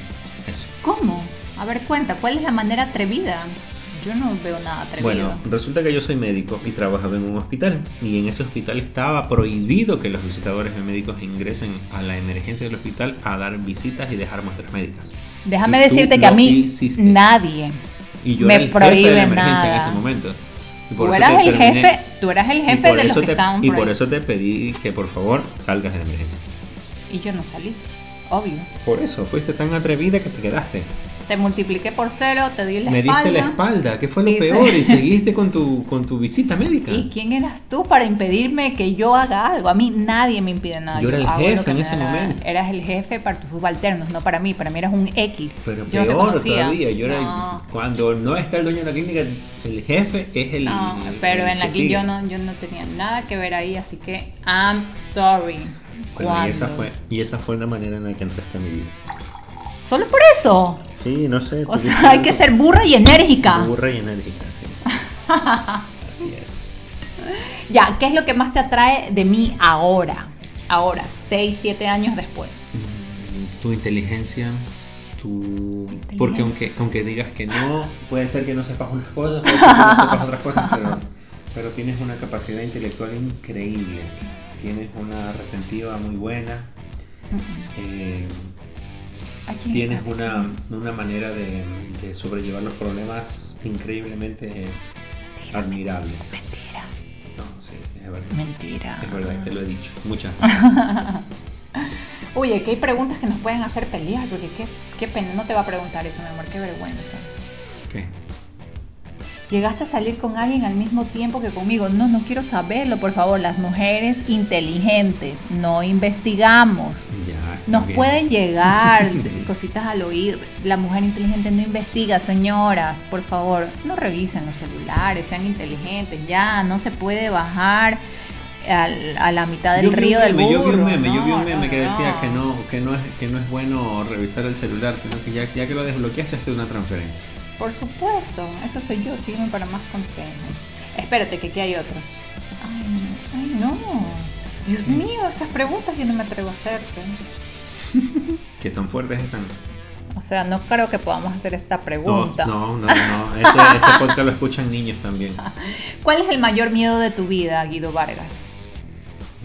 Eso. ¿Cómo? A ver, cuenta, ¿cuál es la manera atrevida? Yo no veo nada atrevido. Bueno, resulta que yo soy médico y trabajaba en un hospital. Y en ese hospital estaba prohibido que los visitadores médicos ingresen a la emergencia del hospital a dar visitas y dejar muestras médicas. Déjame y decirte que a mí hiciste. nadie. Y yo me era el jefe de la prohíbe en nada. ese momento. Tú eras el jefe, tú eras el jefe de los que te- estaban Y por por ahí. eso te pedí que por favor salgas de la emergencia. Y yo no salí, obvio. Por eso, fuiste tan atrevida que te quedaste. Te multipliqué por cero, te di la Me espalda. diste la espalda, que fue lo Dice- peor, y *laughs* seguiste con tu, con tu visita médica. ¿Y quién eras tú para impedirme que yo haga algo? A mí nadie me impide nada. Yo era el lo jefe en me ese da la momento. Eras el jefe para tus subalternos, no para mí. Para mí eras un X. Pero yo no te peor todavía, yo era el- No. cuando no está el dueño de la clínica, el jefe es el. No, pero el en la que que yo no, yo no tenía nada que ver ahí, así que I'm sorry. Bueno, y esa, fue, y esa fue la manera en la que entraste a mi vida. Solo por eso. Sí, no sé. O sea, hay que ser burra y enérgica. Burra y enérgica, sí. *laughs* Así es. Ya, ¿qué es lo que más te atrae de mí ahora? Ahora, 6, 7 años después. Mm, Tu inteligencia, tu... Inteligencia. Porque aunque, aunque digas que no, *laughs* puede ser que no sepas unas cosas, puede ser que no sepas otras cosas, pero, *laughs* pero tienes una capacidad intelectual increíble. Tienes una retentiva muy buena. eh, ¿A quién tienes una, una manera de, de sobrellevar los problemas increíblemente admirable. Mentira, No, sí, es verdad. mentira. Es verdad, te lo he dicho muchas veces. *laughs* Oye, que hay preguntas que nos pueden hacer pelear, porque qué, qué pena, no te va a preguntar eso, mi amor, qué vergüenza. ¿Qué? Llegaste a salir con alguien al mismo tiempo que conmigo. No, no quiero saberlo, por favor. Las mujeres inteligentes no investigamos. Ya, Nos bien. pueden llegar *laughs* cositas al oír. La mujer inteligente no investiga, señoras, por favor, no revisen los celulares, sean inteligentes. Ya, no se puede bajar a la mitad del Yo río del burro. Yo vi un meme, yo vi un meme no, que decía no. que no, que no es, que no es bueno revisar el celular, sino que ya, ya que lo desbloqueaste, una transferencia. Por supuesto, eso soy yo, sígueme para más consejos. Espérate, que aquí hay otro. Ay, no, ay, no. Dios mío, estas preguntas yo no me atrevo a hacerte. *laughs* ¿Qué tan fuertes están? O sea, no creo que podamos hacer esta No, pregunta. no, no, no. *laughs* Este, este podcast lo escuchan niños también. ¿Cuál es el mayor miedo de tu vida, Guido Vargas?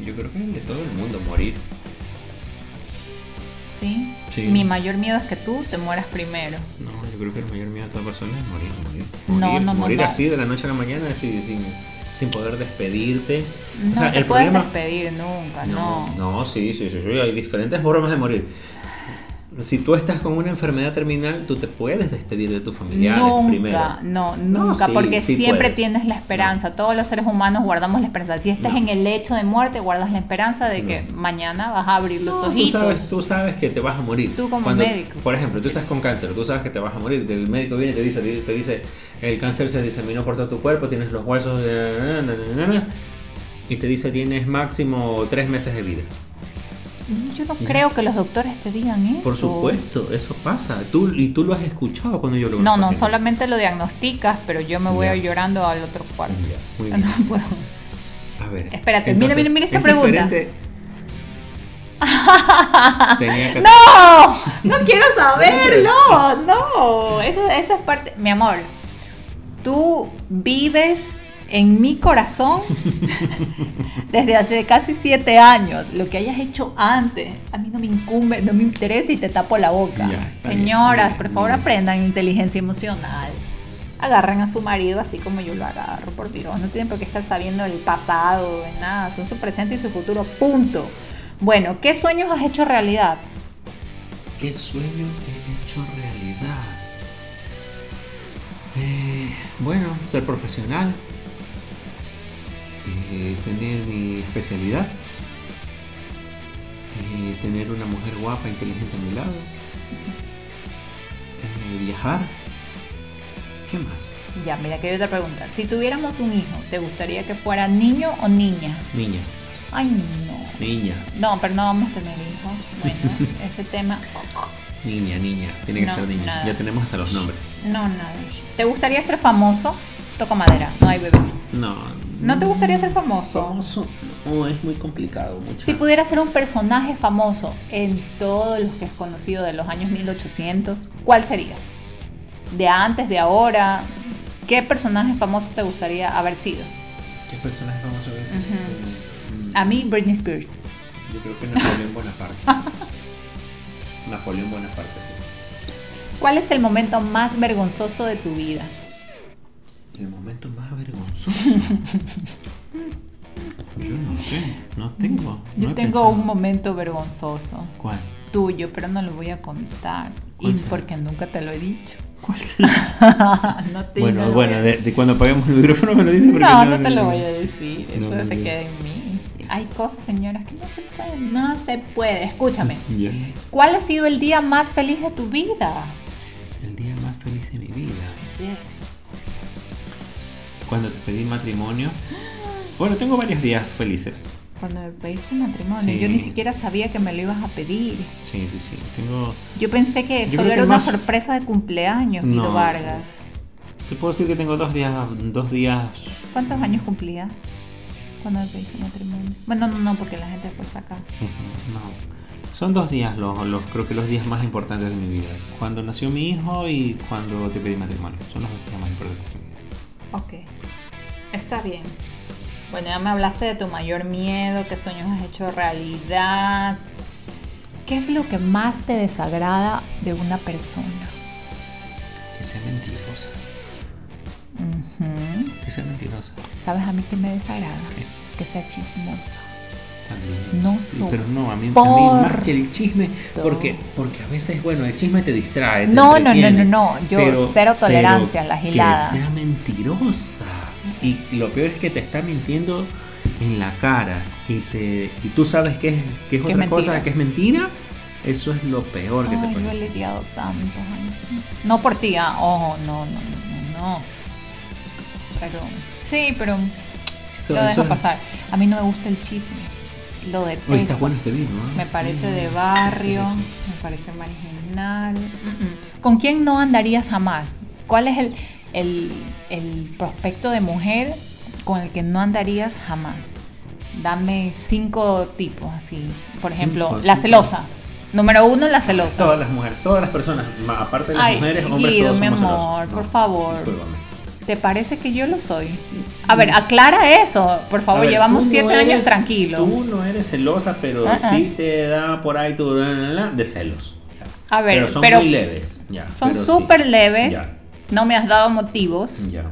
Yo creo que es el de todo el mundo, morir. ¿Sí? Sí. Mi mayor miedo es que tú te mueras primero. No, yo creo que el mayor miedo de toda persona es morir, morir. Morir, no, no, morir no. así de la noche a la mañana sin, sin, sin poder despedirte. No o sea, te el puedes problema... despedir nunca, No, no. no, sí, sí, sí, sí, hay diferentes formas de morir. Si tú estás con una enfermedad terminal, tú te puedes despedir de tus familiares Nunca, primero. no, nunca, sí, porque sí siempre puedes. tienes la esperanza. Todos los seres humanos guardamos la esperanza. Si estás No. en el lecho de muerte, guardas la esperanza de No. que mañana vas a abrir los No, tú ojitos. sabes, tú sabes que te vas a morir. Tú como médico. Por ejemplo, tú estás con cáncer, tú sabes que te vas a morir. El médico viene y te dice, te dice, el cáncer se diseminó por todo tu cuerpo, tienes los huesos de... na, na, na, na, y te dice tienes máximo tres meses de vida. Yo no creo que los doctores te digan eso. Por supuesto, eso pasa. Tú, y tú lo has escuchado cuando yo lo No, no, solamente lo diagnosticas, pero yo me voy llorando al otro cuarto. Muy *laughs* bien. No puedo. A ver. Espérate, mira, mira, mira esta es pregunta. diferente- *laughs* Tenía que- ¡No! ¡No quiero saberlo! ¡No! Eso, eso es parte. Mi amor, tú vives en mi corazón *laughs* desde hace casi siete años. Lo que hayas hecho antes, a mí no me incumbe, no me interesa y te tapo la boca. Ya, Señoras, bien, por favor, bien. aprendan inteligencia emocional. Agarran a su marido así como yo lo agarro, por Dios. No tienen por qué estar sabiendo el pasado, de nada. Son su presente y su futuro. Punto. Bueno, ¿qué sueños has hecho realidad? ¿Qué sueño he hecho realidad? Eh, bueno, ser profesional. Eh, tener mi especialidad. eh, tener una mujer guapa, inteligente a mi lado. eh, viajar. ¿Qué más? Ya, mira que hay otra pregunta. Si tuviéramos un hijo, ¿te gustaría que fuera niño o niña? Niña, Ay, no. niña, No, pero no vamos a tener hijos. Bueno, *laughs* ese tema. niña, niña. Tiene que No, ser niña. nada. Ya tenemos hasta los nombres. No, nada. ¿Te gustaría ser famoso? Toca madera, no hay bebés. No, ¿No te gustaría ser famoso? Famoso, no, es muy complicado. Mucha... Si pudieras ser un personaje famoso en todos los que has conocido de los años 1800, ¿cuál serías? De antes, de ahora, ¿qué personaje famoso te gustaría haber sido? ¿Qué personaje famoso es? Ujú. A mí, Britney Spears. Yo creo que Napoleón Bonaparte. *laughs* Napoleón Bonaparte, sí. ¿Cuál es el momento más vergonzoso de tu vida? El momento más vergonzoso. *laughs* Yo no sé, no tengo. Yo no he tengo pensado. un momento vergonzoso ¿Cuál? tuyo, pero no lo voy a contar. ¿Cuál Y porque nunca te lo he dicho. ¿Cuál será? *laughs* no te bueno, no bueno, de, de cuando apaguemos el micrófono me lo dice porque No, no, te lo voy a decir. Eso No, no, se no. queda en mí. Hay cosas, señoras, que no se pueden. No se puede. Escúchame. Ya. ¿Cuál ha sido el día más feliz de tu vida? El día más feliz de mi vida. Yes. Cuando te pedí matrimonio. Bueno, tengo varios días felices. Cuando me pediste matrimonio, Sí. yo ni siquiera sabía que me lo ibas a pedir. Sí, sí, sí. Tengo. Yo pensé que Yo solo era que una más- sorpresa de cumpleaños, Guido No. Vargas. Te puedo decir que tengo dos días. Dos días. ¿Cuántos años cumplía cuando me pediste matrimonio? Bueno, no, no, porque la gente después saca. No. Son dos días los, los, creo que los días más importantes de mi vida. Cuando nació mi hijo y cuando te pedí matrimonio. Son los dos días más importantes de mi vida. Ok, está bien. Bueno, ya me hablaste de tu mayor miedo, qué sueños has hecho realidad. ¿Qué es lo que más te desagrada de una persona? Que sea mentirosa. Ujú. Que sea mentirosa. ¿Sabes a mí qué me desagrada? ¿Qué? Que sea chismosa. También. No Sí, pero no, a mí, a mí más que el chisme, porque, porque a veces, bueno, el chisme te distrae. te No, no, no, no, no, yo cero tolerancia a la gilada. Que sea mentirosa. Y lo peor es que te está mintiendo en la cara y te y tú sabes que es, que es Que es otra cosa, que es mentira. Eso es lo peor que Ay, te yo puede he decir. lidiado tantos años. No por ti, ah, ojo, no, no, no, no. Pero, sí, pero Eso- lo dejo es- pasar. A mí no me gusta el chisme. Lo Oye, está detesto. bueno este vino, ¿eh? Me parece de Mm, barrio, sí, sí, me parece marginal. Mm, mm. ¿Con quién no andarías jamás? ¿Cuál es el, el, el prospecto de mujer con el que no andarías jamás? Dame cinco tipos así. Por ejemplo, Cinco la celosa. Número uno, la celosa. Todas las mujeres, todas las personas, aparte de las Ay, mujeres, hombres, Guido, todos mi somos amor, celosos. por No, favor. discúlpame. ¿Te parece que yo lo soy? A ver, aclara eso, por favor. Ver, Llevamos no siete años tranquilos. Tú no eres celosa, pero ah. sí te da por ahí tu de celos. ya. A ver, pero son pero muy leves. Ya, Son sí. súper leves. Ya, No me has dado motivos. ya.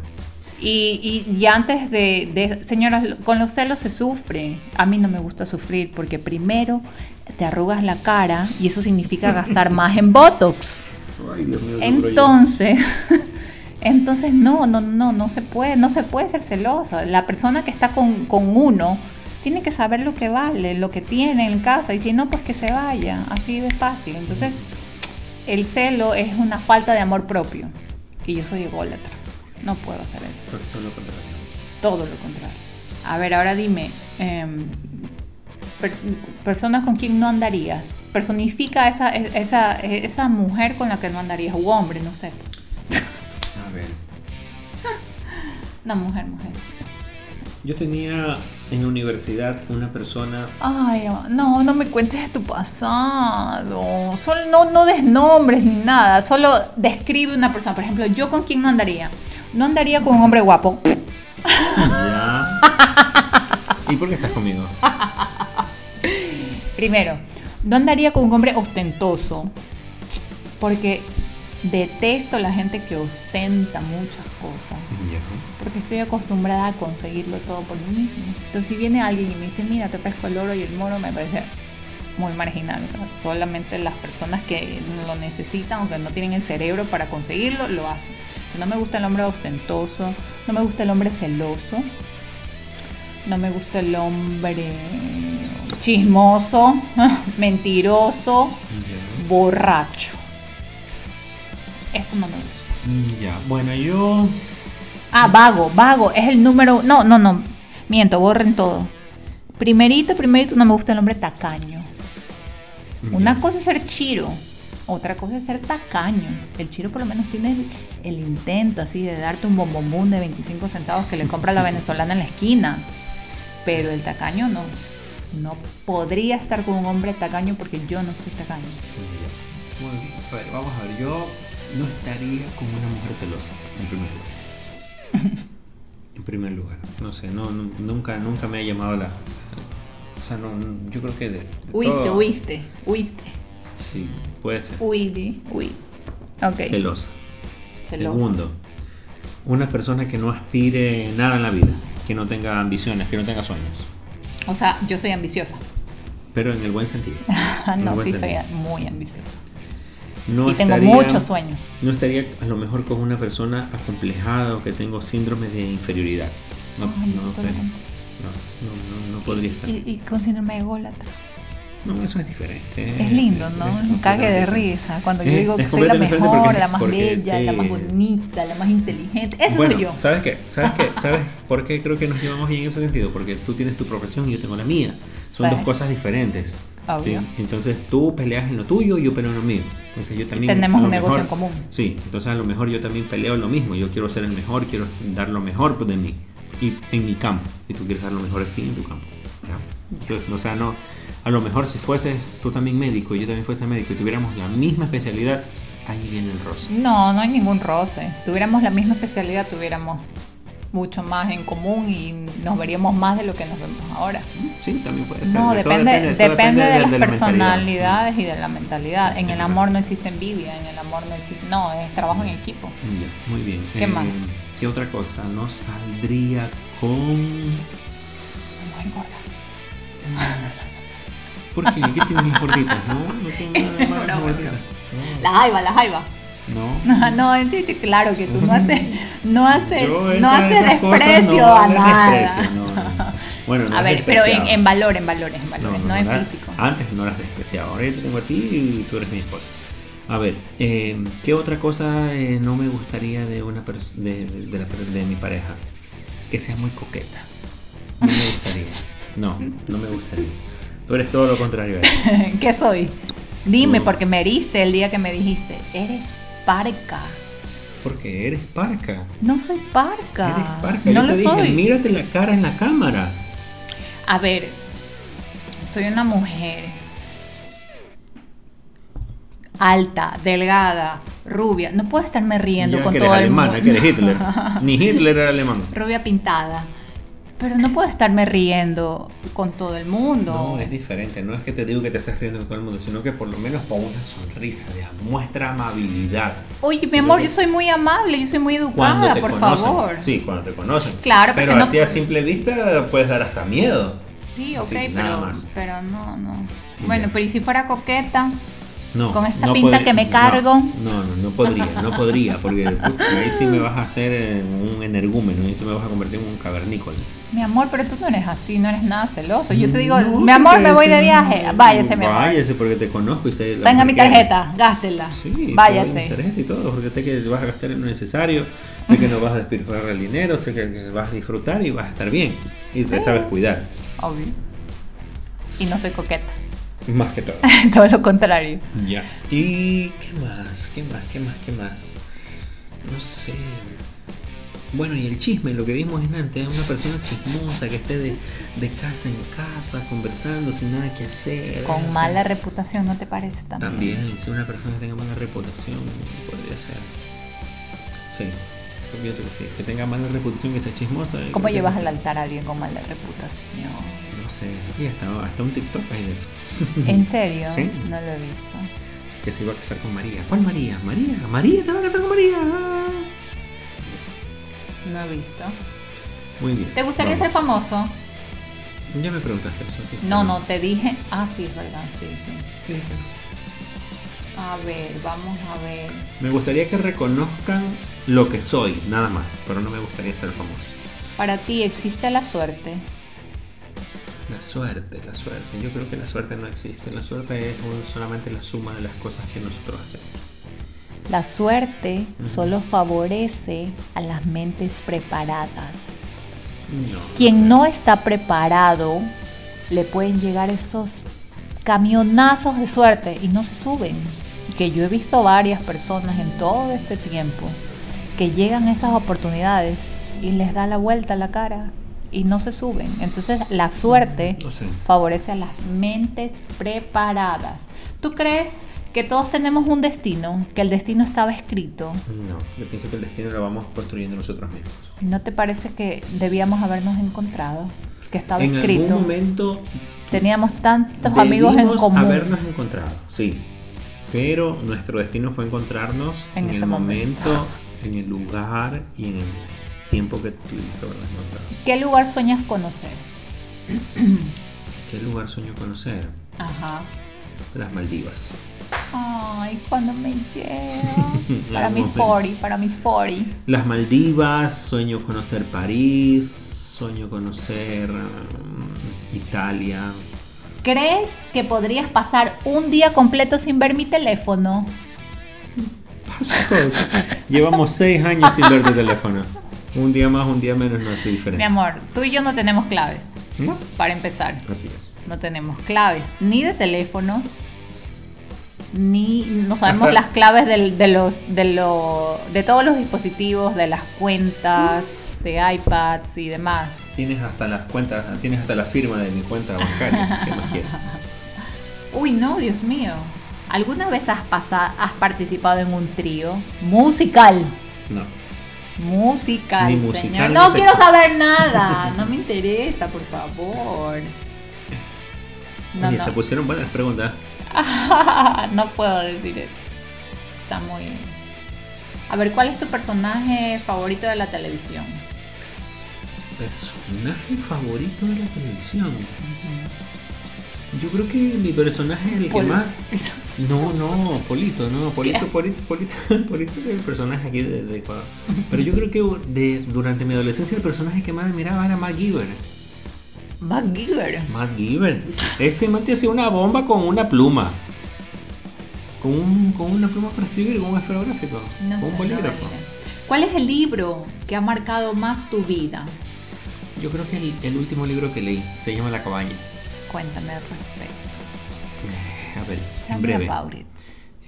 Y, y, y antes de, de- señoras, con los celos se sufre. A mí no me gusta sufrir porque primero te arrugas la cara y eso significa gastar *laughs* más en Botox. Ay, Dios mío. Entonces, *laughs* entonces no, no, no, no se puede, no se puede ser celosa. La persona que está con, con uno tiene que saber lo que vale, lo que tiene en casa y si no, pues que se vaya, así de fácil. Entonces, el celo es una falta de amor propio y yo soy ególatra. No puedo hacer eso. Pero todo lo contrario. Todo lo contrario. A ver, ahora dime, em, per- personas con quien no andarías. Personifica esa, esa, esa mujer con la que no andarías, o hombre, no sé. A ver. *laughs* No, mujer, mujer. Yo tenía en la universidad una persona. Ay, no, no me cuentes tu pasado. Solo, no, no des nombres ni nada. Solo describe una persona. Por ejemplo, yo con quién no andaría. No andaría con un hombre guapo. Ya. *laughs* ¿Y por qué estás conmigo? Primero, no andaría con un hombre ostentoso. Porque detesto la gente que ostenta muchas cosas. Ya. Porque estoy acostumbrada a conseguirlo todo por mí mismo. Entonces, si viene alguien y me dice, mira, te pesco el oro y el moro, me parece muy marginal. O sea, solamente las personas que lo necesitan o que no tienen el cerebro para conseguirlo, lo hacen. Entonces, no me gusta el hombre ostentoso, no me gusta el hombre celoso, no me gusta el hombre chismoso, *laughs* mentiroso, borracho. Eso no me gusta. Ya. Bueno, yo. Ah, vago, vago, es el número. No, no, no. Miento, borren todo. Primerito, primerito, no me gusta el hombre tacaño. Una cosa es ser chiro, Otra cosa es ser tacaño. El chiro por lo menos tiene el, el intento así de darte un bombombón de 25 centavos que le compra la venezolana en la esquina. Pero el tacaño no. No podría estar con un hombre tacaño porque yo no soy tacaño. Bueno, a ver, vamos a ver, yo no estaría con una mujer celosa, en primer lugar. En primer lugar, no sé, no, nu- nunca, nunca me ha llamado la... O sea, no, yo creo que de... de Huiste, todo- huiste, huiste. Sí, puede ser. Huidi, huí. Ok. Celosa. Celosa. Segundo, una persona que no aspire nada en la vida, que no tenga ambiciones, que no tenga sueños, O sea, yo soy ambiciosa. pero en el buen sentido. *laughs* El no, buen sí, soy muy ambiciosa. No y tengo estaría- muchos sueños. No estaría a lo mejor con una persona acomplejada o que tengo síndrome de inferioridad. No, Ay, no, estaría. no, no, no, no podría estar. Y, y con síndrome de ególatra. No, eso es diferente. Es lindo, ¿no? Es Un cague de risa. Cuando yo digo que soy la mejor, porque- la más porque, bella, la más bonita, la más inteligente. Esa bueno, soy yo. ¿sabes qué? ¿Sabes qué? ¿Sabes por qué creo que nos llevamos bien en ese sentido? Porque tú tienes tu profesión y yo tengo la mía. Son Sí. dos cosas diferentes. Obvio. ¿sí? Entonces tú peleas en lo tuyo y yo peleo en lo mío. Entonces yo también... Tenemos un negocio mejor- en común. Sí, entonces a lo mejor yo también peleo en lo mismo. Yo quiero ser el mejor, quiero dar lo mejor de mí y en mi campo. Y tú quieres dar lo mejor de ti en tu campo. ¿ya? Entonces, o sea, no... A lo mejor si fueses tú también médico y yo también fuese médico y tuviéramos la misma especialidad, ahí viene el roce. No, no hay ningún roce. Si tuviéramos la misma especialidad, tuviéramos mucho más en común y nos veríamos más de lo que nos vemos ahora. Sí, también puede ser. No, depende, depende, de, la las personalidades y de la mentalidad. En el amor no existe envidia, en el amor no existe. No, es trabajo en equipo. Ya, muy bien. ¿Qué más? ¿Qué otra cosa? No saldría con. Muy gorda. ¿Por qué? ¿Qué tienen las gorditas? No, no con las gorditas. La jaiba, la jaiba. *laughs* No. No, entiendo, claro que tú no haces, no haces, no haces desprecio no a nada. desprecio, no, no, no. Bueno, no a ver, pero en, en valor, en valores, en valores, no, en físico. Antes no las despreciaba, ahora te tengo a ti y tú eres mi esposa. A ver, eh, ¿qué otra cosa eh, no me gustaría de una de, de, de la de mi pareja? Que sea muy coqueta. No me gustaría. No, no me gustaría. Tú eres todo lo contrario. *laughs* ¿Qué soy? Dime, porque me heriste el día que me dijiste, eres parca. Porque eres parca. No soy parca. Eres parca. No Yo lo te dije, soy. mírate la cara en la cámara. A ver, soy una mujer alta, delgada, rubia. No puedo estarme riendo Ya con que eres todo el alemana, mundo. que eres Hitler. *laughs* Ni Hitler era alemán. rubia pintada. Pero no puedo estarme riendo con todo el mundo. No, es diferente. No es que te digo que te estás riendo con todo el mundo, sino que por lo menos pon una sonrisa, de muestra amabilidad. Oye, mi amor, yo soy muy amable, yo soy muy educada, por conocen. favor. Sí, cuando te conocen. Claro, pero no- así a simple vista puedes dar hasta miedo. Sí, ok, Sí, nada pero, más. pero no, no. Ya. Bueno, pero ¿y si fuera coqueta? No, Con esta no pinta que me cargo. No, no, no podría, no podría, porque *laughs* ahí sí me vas a hacer eh, un energúmeno, ahí sí me vas a convertir en un cavernícola. Mi amor, pero tú no eres así, no eres nada celoso. Yo te digo, No, mi amor, me voy de viaje. Váyase, mi amor. Váyase porque te conozco y sé. Tenga mi tarjeta, gástela. Sí, Váyase. tarjeta y todo, porque sé que vas a gastar en lo necesario, sé que no vas a despilfarrar el dinero, sé que vas a disfrutar y vas a estar bien. Y te sabes cuidar, Obvio. Y no soy coqueta. Más que todo. *laughs* Todo lo contrario. Ya. ¿Y qué más? ¿Qué más? ¿Qué más? ¿Qué más? No sé. Bueno, y el chisme, lo que vimos en antes, una persona chismosa que esté de, de casa en casa, conversando sin nada que hacer. o Con sea, mala reputación, ¿no te parece también? También, si una persona tenga mala reputación, podría ser. Sí, yo pienso que sí. Que tenga mala reputación, que sea chismosa. yo ¿Cómo que- llevas al altar a alguien con mala reputación? No sé, y hasta, hasta un TikTok hay de eso. ¿En serio? Sí. No lo he visto. que se iba a casar con María. ¿Cuál María? María, María, te va a casar con María. No he visto. Muy bien. ¿Te gustaría vamos. ser famoso? Ya me preguntaste eso. No, no, te dije. Ah, sí, es verdad, sí, sí. ¿Qué dije? A ver, vamos a ver. Me gustaría que reconozcan lo que soy, nada más, pero no me gustaría ser famoso. Para ti, ¿existe la suerte? La suerte, la suerte. Yo creo que la suerte no existe. La suerte es solamente la suma de las cosas que nosotros hacemos. La suerte solo favorece a las mentes preparadas. No. Quien no está preparado, le pueden llegar esos camionazos de suerte y no se suben. que yo he visto varias personas en todo este tiempo que llegan a esas oportunidades y les da la vuelta a la cara y no se suben. Entonces la suerte No sé. favorece a las mentes preparadas. ¿Tú crees que todos tenemos un destino, que el destino estaba escrito? No, yo pienso que el destino lo vamos construyendo nosotros mismos. ¿No te parece que debíamos habernos encontrado? Que estaba en escrito. algún momento Teníamos tantos amigos en común. habernos encontrado, sí. Pero nuestro destino fue encontrarnos En en, ese el momento. momento, en el lugar y en el tiempo que tuvimos que habernos encontrado. ¿Qué lugar sueñas conocer? ¿Qué lugar sueño conocer? Ajá. Las Maldivas. Ay, cuando me *laughs* llevo. para mis momento. 40, para mis 40. Las Maldivas, sueño conocer París, sueño conocer mm, Italia. ¿Crees que podrías pasar un día completo sin ver mi teléfono? Pasos. Llevamos seis años sin ver tu teléfono. *laughs* Un día más, un día menos no hace diferencia. Mi amor, tú y yo no tenemos claves, ¿No? para empezar. Así es. No tenemos claves, ni de teléfonos, ni no sabemos las claves del- de, los, de, lo- de todos los dispositivos, de las cuentas, de iPads y demás. Tienes hasta las cuentas, tienes hasta la firma de mi cuenta bancaria. *laughs* ¿Qué más quieres? Uy, no, Dios mío. ¿Alguna vez has, pasa- has participado en un trío musical? No. Musical, Ni musical, señor. ni No quiero sexual. saber nada. *laughs* No me interesa, por favor. No, Oye, no. se pusieron buenas preguntas. *laughs* no puedo decir eso. Está muy. A ver, ¿cuál es tu personaje favorito de la televisión? Personaje favorito de la televisión. Yo creo que mi personaje es el que más. No, no, Polito, no, Polito. Polito, Polito, *laughs* Polito es el personaje aquí de, de Ecuador. Pero yo creo que de, durante mi adolescencia el personaje que más admiraba era. MacGyver. Matt Giver. Ese man te hacía una bomba con una pluma. Con, un- con una pluma para escribir, con un esferográfico, No con un bolígrafo. ¿Cuál es el libro que ha marcado más tu vida? yo creo que el, el último libro que leí se llama La cabaña. Cuéntame al respecto. A ver, Tell en me breve. about it.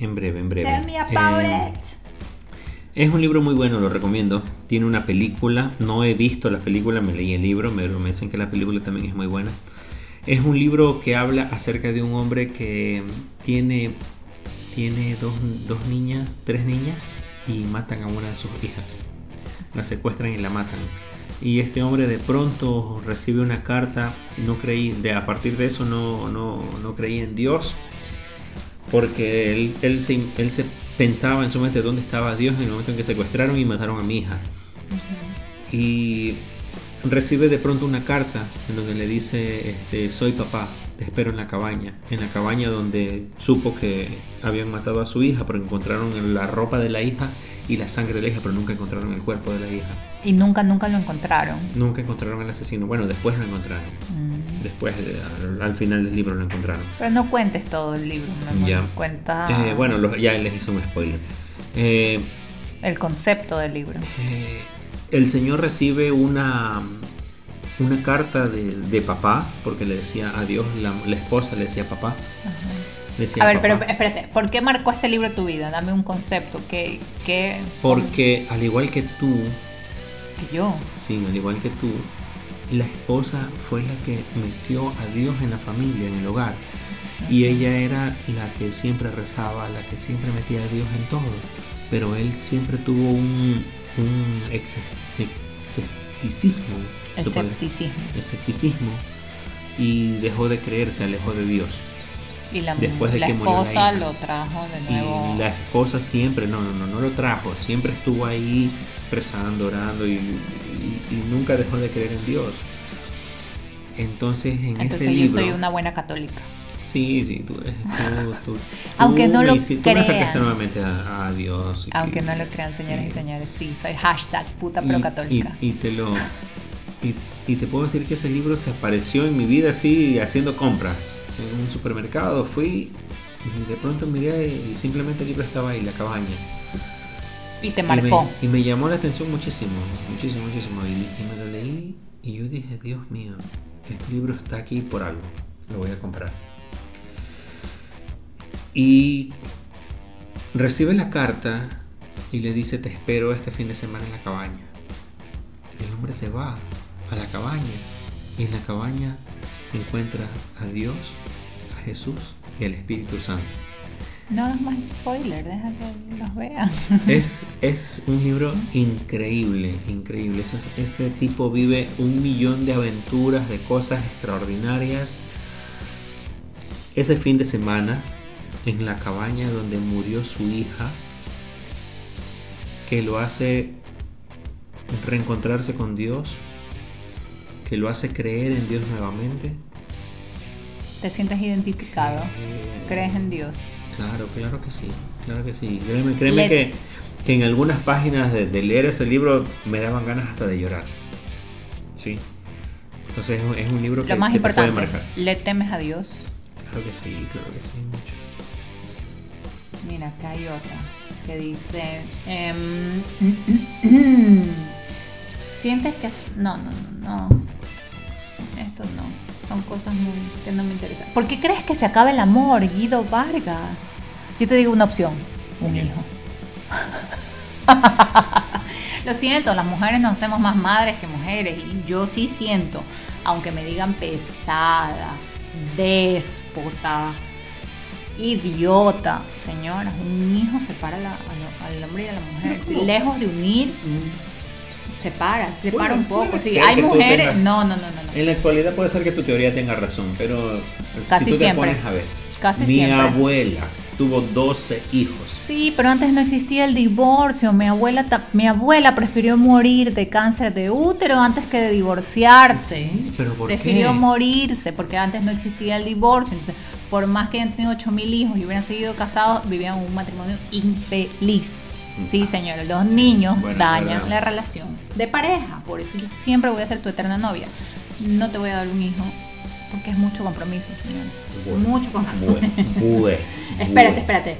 En breve, en breve. Tell me about Eh, it. Es un libro muy bueno, lo recomiendo. Tiene una película, no he visto la película, me leí el libro, pero me dicen que la película también es muy buena. Es un libro que habla acerca de un hombre que tiene, tiene dos, dos niñas, tres niñas, y matan a una de sus hijas. La secuestran y la matan. Y este hombre de pronto recibe una carta, no creí, de, a partir de eso no, no, no creí en Dios, porque él, él, se, él se pensaba en su mente dónde estaba Dios en el momento en que secuestraron y mataron a mi hija. Y recibe de pronto una carta en donde le dice, este, soy papá, te espero en la cabaña. En la cabaña donde supo que habían matado a su hija, pero encontraron la ropa de la hija y la sangre de la hija, pero nunca encontraron el cuerpo de la hija. Y nunca, nunca lo encontraron. Nunca encontraron al asesino. Bueno, después lo encontraron. Mm. Después, eh, al, al final del libro lo encontraron. Pero no cuentes todo el libro, amor. Ya. Cuenta Eh, bueno, ya les hice un spoiler. Eh, el concepto del libro. Eh, el señor recibe una, una carta de, de papá, porque le decía adiós, la, la esposa le decía papá. decía A ver, pero espérate, ¿por qué marcó este libro tu vida? Dame un concepto que Porque al igual que tú, que yo. sí, al igual que tú, la esposa fue la que metió a Dios en la familia, en el hogar. Y ella era la que siempre rezaba, la que siempre metía a Dios en todo. Pero él siempre tuvo un, un ex- escepticismo. Escepticismo. escepticismo y dejó de creer, se alejó de Dios. Y la, Después de la que murió la esposa hija. lo trajo de nuevo. Y la esposa siempre, no, no, no, no lo trajo, siempre estuvo ahí rezando, orando y, y- y nunca dejó de creer en Dios. Entonces en Entonces ese yo libro... soy una buena católica. Sí, sí, tú, eres- tú, tú- *laughs* Aunque tú no me lo hici- tú me acercaste crean. nuevamente a, a Dios. y- Aunque no lo crean, señores y y- señores, sí, soy hashtag puta y- pero católica. Y, y te lo y, y te puedo decir que ese libro se apareció en mi vida así haciendo compras en un supermercado fui y de pronto miré y simplemente el libro estaba ahí la cabaña Y, te Y marcó. me, y me llamó la atención muchísimo muchísimo muchísimo y, y me lo leí y yo dije Dios mío este libro está aquí por algo lo voy a comprar y recibe la carta y le dice, te espero este fin de semana en la cabaña. Y el hombre se va a la cabaña y en la cabaña se encuentra a Dios, Jesús y al Espíritu Santo. No hagas más spoiler, deja que los vean. *laughs* Es, es un libro increíble, increíble. Ese, ese tipo vive un millón de aventuras, de cosas extraordinarias. Ese fin de semana, en la cabaña donde murió su hija, que lo hace reencontrarse con Dios, que lo hace creer en Dios nuevamente. ¿Te sientes identificado? Eh, ¿Crees en Dios? Claro, claro que sí, claro que sí. Créeme, créeme Le- que, que en algunas páginas de, de leer ese libro me daban ganas hasta de llorar. Sí. Entonces es un, es un libro que, Lo más que te puede marcar. ¿le temes a Dios? Claro que sí, claro que sí, mucho. Mira, acá hay otra que dice... em, *clears throat* ¿Sientes que... No, no, no, no. Esto no. Son cosas muy, que no me interesan. ¿Por qué crees que se acaba el amor, Guido Vargas? Yo te digo una opción. Un hijo. *laughs* Lo siento, las mujeres nos hacemos más madres que mujeres. Y yo sí siento, aunque me digan pesada, déspota, idiota. Señora, un hijo separa la- al hombre y a la mujer. Lejos de unir, separa, separa Bueno, un poco. Sí, hay mujeres. tengas- No, no, no, no. no. En la actualidad puede ser que tu teoría tenga razón, pero Casi si tú te siempre. pones a ver, Casi mi siempre. abuela tuvo 12 hijos. Sí, pero antes no existía el divorcio. Mi abuela, ta- mi abuela prefirió morir de cáncer de útero antes que de divorciarse. Sí, pero ¿por prefirió qué? morirse porque antes no existía el divorcio. Entonces, por más que hayan tenido 8 mil hijos y hubieran seguido casados, vivían un matrimonio infeliz. Sí, señora, los niños bueno, dañan la relación de pareja. Por eso yo siempre voy a ser tu eterna novia. No te voy a dar un hijo porque es mucho compromiso, señora. Bueno, mucho compromiso. *laughs* Espérate, espérate.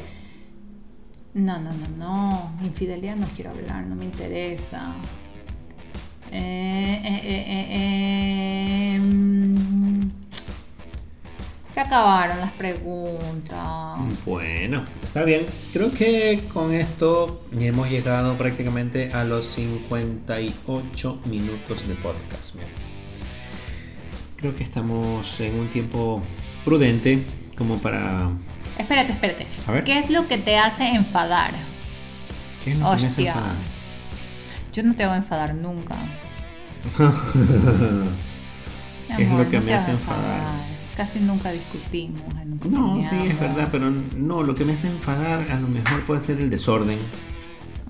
No, no, no, no. Infidelidad no quiero hablar, no me interesa. Eh, eh, eh, eh, eh, mm. Se acabaron las preguntas. Bueno, está bien. Creo que con esto hemos llegado prácticamente a los 58 minutos de podcast. mira. Creo que estamos en un tiempo prudente como para... Espérate, espérate. A ver. ¿Qué es lo que te hace enfadar? ¿Qué es lo que me hace enfadar? Yo no te voy a enfadar nunca. *laughs* ¿Qué es lo que me hace enfadar? Casi nunca discutimos. nunca No, sí, es verdad, pero no, lo que me hace enfadar a lo mejor puede ser el desorden.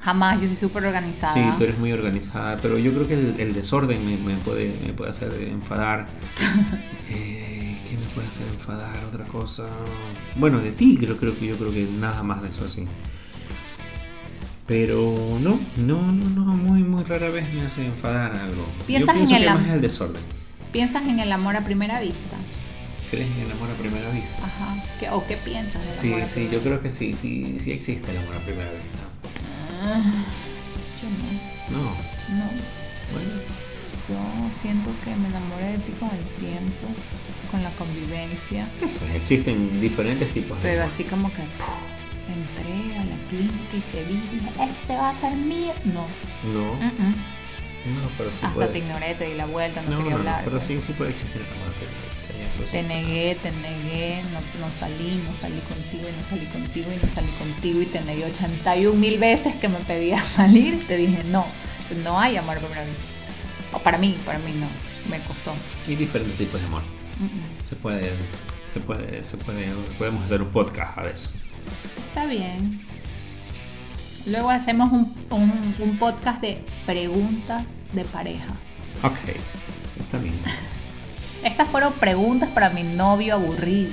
Jamás, yo soy súper organizada. Sí, tú eres muy organizada, pero yo creo que el, el desorden me, me puede, me puede hacer enfadar. *laughs* Eh, ¿Qué me puede hacer enfadar? Otra cosa. Bueno, de ti creo, creo que yo creo que nada más de eso así. Pero no, no, no, no, muy, muy rara vez me hace enfadar algo. Yo ¿Piensas en pienso el que más es el desorden. ¿Piensas en el amor a primera vista? ¿Crees en el amor a primera vista? Ajá. ¿Qué- ¿O qué piensas del Sí, amor a sí, primera yo creo que sí, sí, sí existe el amor a primera vista. Ah, Yo no, No, no. bueno, Yo siento que me enamoré de ti con el tiempo, con la convivencia, eso, existen diferentes tipos de pero amor. así como que ¡puf! entré a la clínica y te dije, este va a ser mío. No, No, mm-mm. no, pero sí hasta puede. te ignoré, te di la vuelta, no, No, quería no, hablar. pero pues. sí, sí puede existir el amor a primera vista, sé. Te negué, te negué, no, no salí, no salí contigo y no salí contigo y no salí contigo y te negué 81 mil veces que me pedías *laughs* salir. Te dije no, no hay amor a primera vista. O para mí, para mí no, me costó. Y diferentes tipos de amor. Se puede, se puede, se puede, podemos hacer un podcast de eso. Está bien. Luego hacemos un, un- un podcast de preguntas de pareja. Ok, está bien. *laughs* Estas fueron preguntas para mi novio aburrido.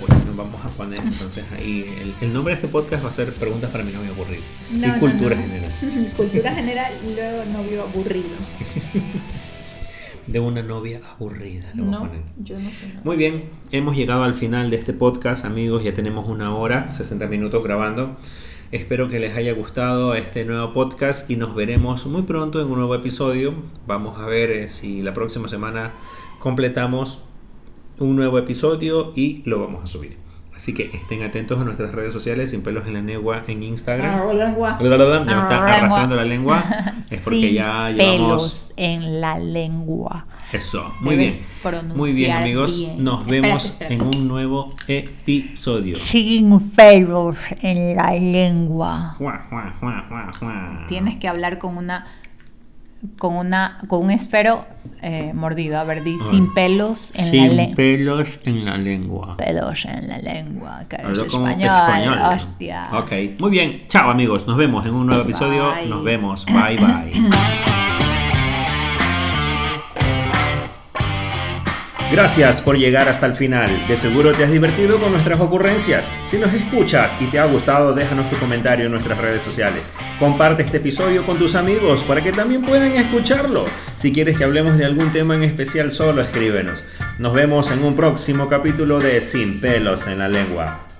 Bueno, vamos a poner entonces ahí. El, el nombre de este podcast va a ser Preguntas para mi novio aburrido. No, y no, cultura no. general. *laughs* Cultura general y luego novio aburrido. *laughs* De una novia aburrida, le voy a No, poner. yo no sé. nada. Muy bien, hemos llegado al final de este podcast, amigos. Ya tenemos una hora, 60 minutos grabando. Espero que les haya gustado este nuevo podcast y nos veremos muy pronto en un nuevo episodio. Vamos a ver eh, si la próxima semana completamos un nuevo episodio y lo vamos a subir. Así que estén atentos a nuestras redes sociales, sin pelos en la lengua en Instagram. Ah, lengua. Ya me está Ah, arrastrando la lengua. *laughs* Es porque Sin ya llevamos. pelos en la lengua. Eso, muy Debes bien. Muy bien, amigos. bien. Nos vemos espérate. en un nuevo episodio. Sin pelos en la lengua. Tienes que hablar con una con una con un esfero eh, mordido. A ver, di sin pelos en la Sin lengua. pelos en la lengua. Pelos en la lengua. Que eres como español, hostia. Ok, muy bien. Chao amigos, nos vemos en un nuevo episodio. Bye. Nos vemos. Bye bye. *laughs* Gracias por llegar hasta el final. De seguro te has divertido con nuestras ocurrencias. Si nos escuchas y te ha gustado, déjanos tu comentario en nuestras redes sociales. Comparte este episodio con tus amigos para que también puedan escucharlo. Si quieres que hablemos de algún tema en especial, solo escríbenos. Nos vemos en un próximo capítulo de Sin pelos en la lengua.